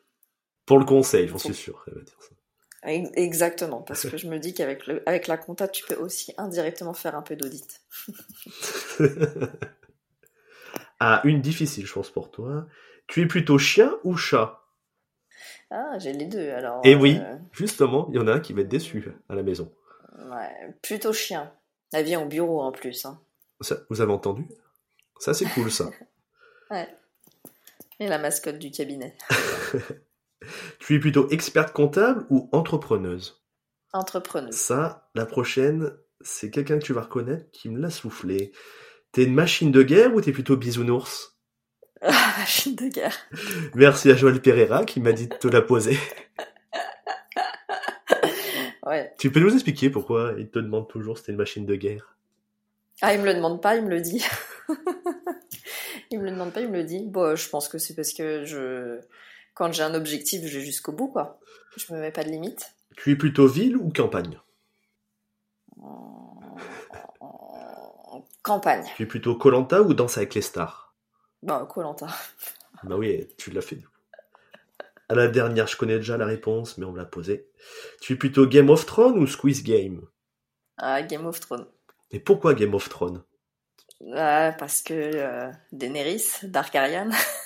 Pour le conseil, j'en suis sûr. Elle va dire ça. Ex- Exactement, parce (laughs) que je me dis qu'avec le, avec la compta, tu peux aussi indirectement faire un peu d'audit. (laughs) ah, une difficile, je pense, pour toi. Tu es plutôt chien ou chat? Ah, j'ai les deux alors. Eh oui. euh, Justement, il y en a un qui va être déçu à la maison. ouais, plutôt chien. La vie en bureau en plus. Hein. Ça, vous avez entendu? Ça, c'est cool, ça. (laughs) Ouais. Et la mascotte du cabinet. Tu es plutôt experte comptable ou entrepreneuse? Entrepreneuse. Ça, la prochaine, c'est quelqu'un que tu vas reconnaître qui me l'a soufflé. T'es une machine de guerre ou t'es plutôt bisounours? Ah, (laughs) machine de guerre. Merci à Joël Pereira qui m'a dit de te la poser. (laughs) Ouais. Tu peux nous expliquer pourquoi il te demande toujours si t'es une machine de guerre? Ah, il me le demande pas, il me le dit. (laughs) il me le demande pas, il me le dit. Bon, je pense que c'est parce que je, quand j'ai un objectif, je vais jusqu'au bout, quoi. Je me mets pas de limite. Tu es plutôt ville ou campagne? Campagne. Tu es plutôt Colanta ou Danse avec les stars? Bah, Colanta. Bah oui, tu l'as fait du coup. À la dernière, je connais déjà la réponse, mais on me l'a posée. Tu es plutôt Game of Thrones ou Squeeze Game? Ah, Game of Thrones. Et pourquoi Game of Thrones? Parce que euh, Daenerys, Darkarian. (laughs)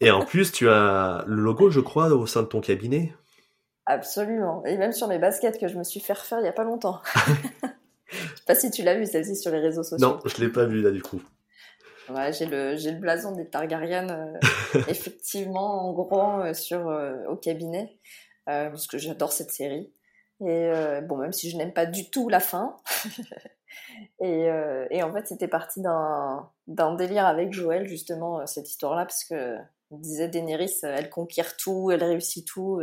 Et en plus, tu as le logo, je crois, au sein de ton cabinet. Absolument. Et même sur mes baskets que je me suis fait refaire il n'y a pas longtemps. (laughs) je sais pas si tu l'as vu celle-ci sur les réseaux sociaux. Non, je l'ai pas vu là du coup. Ouais, j'ai le blason des Targaryen euh, (laughs) effectivement en grand euh, sur euh, au cabinet parce que j'adore cette série. Et bon, même si je n'aime pas du tout la fin. (laughs) et, et en fait, c'était parti d'un délire avec Joël justement cette histoire-là parce que disait Daenerys, elle conquiert tout, elle réussit tout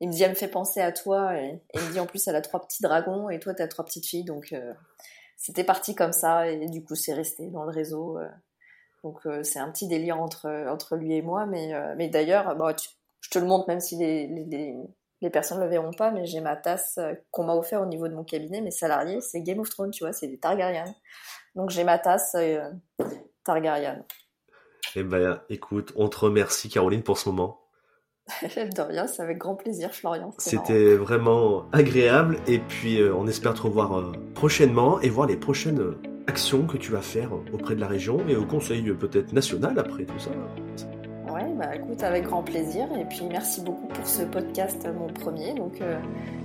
il me dit, elle me fait penser à toi. Et, il me dit, en plus, elle a trois petits dragons et toi, tu as trois petites filles. Donc, euh, c'était parti comme ça. Et du coup, c'est resté dans le réseau. Euh. donc, euh, c'est un petit délire entre, entre lui et moi. Mais, mais d'ailleurs, bah, je te le montre, même si les, les personnes ne le verront pas. Mais j'ai ma tasse qu'on m'a offert au niveau de mon cabinet. Mes salariés, c'est Game of Thrones, tu vois, c'est des Targaryen. Donc, j'ai ma tasse Targaryen. Eh ben, écoute, on te remercie, Caroline, pour ce moment. (laughs) de rien, c'est avec grand plaisir, Florian. C'était vraiment agréable et puis euh, on espère te revoir euh, prochainement et voir les prochaines euh, actions que tu vas faire auprès de la région et au conseil peut-être national après tout ça. Bah écoute, avec grand plaisir et puis merci beaucoup pour ce podcast, mon premier, donc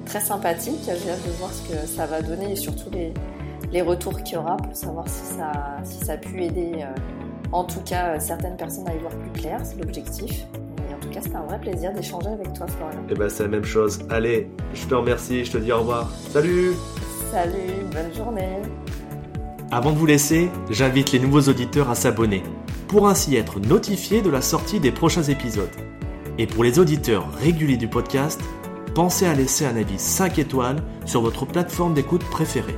très sympathique. J'ai hâte de voir ce que ça va donner et surtout les, les retours qu'il y aura pour savoir si ça, si ça a pu aider en tout cas certaines personnes à y voir plus clair, c'est l'objectif tout cas, c'était un vrai plaisir d'échanger avec toi, Florian. Et eh ben, c'est la même chose. Allez, je te remercie, je te dis au revoir. Salut Salut, bonne journée Avant de vous laisser, j'invite les nouveaux auditeurs à s'abonner, pour ainsi être notifiés de la sortie des prochains épisodes. Et pour les auditeurs réguliers du podcast, pensez à laisser un avis 5 étoiles sur votre plateforme d'écoute préférée.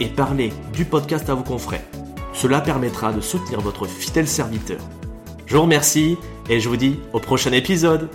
Et parlez du podcast à vos confrères. Cela permettra de soutenir votre fidèle serviteur. Je vous remercie et je vous dis au prochain épisode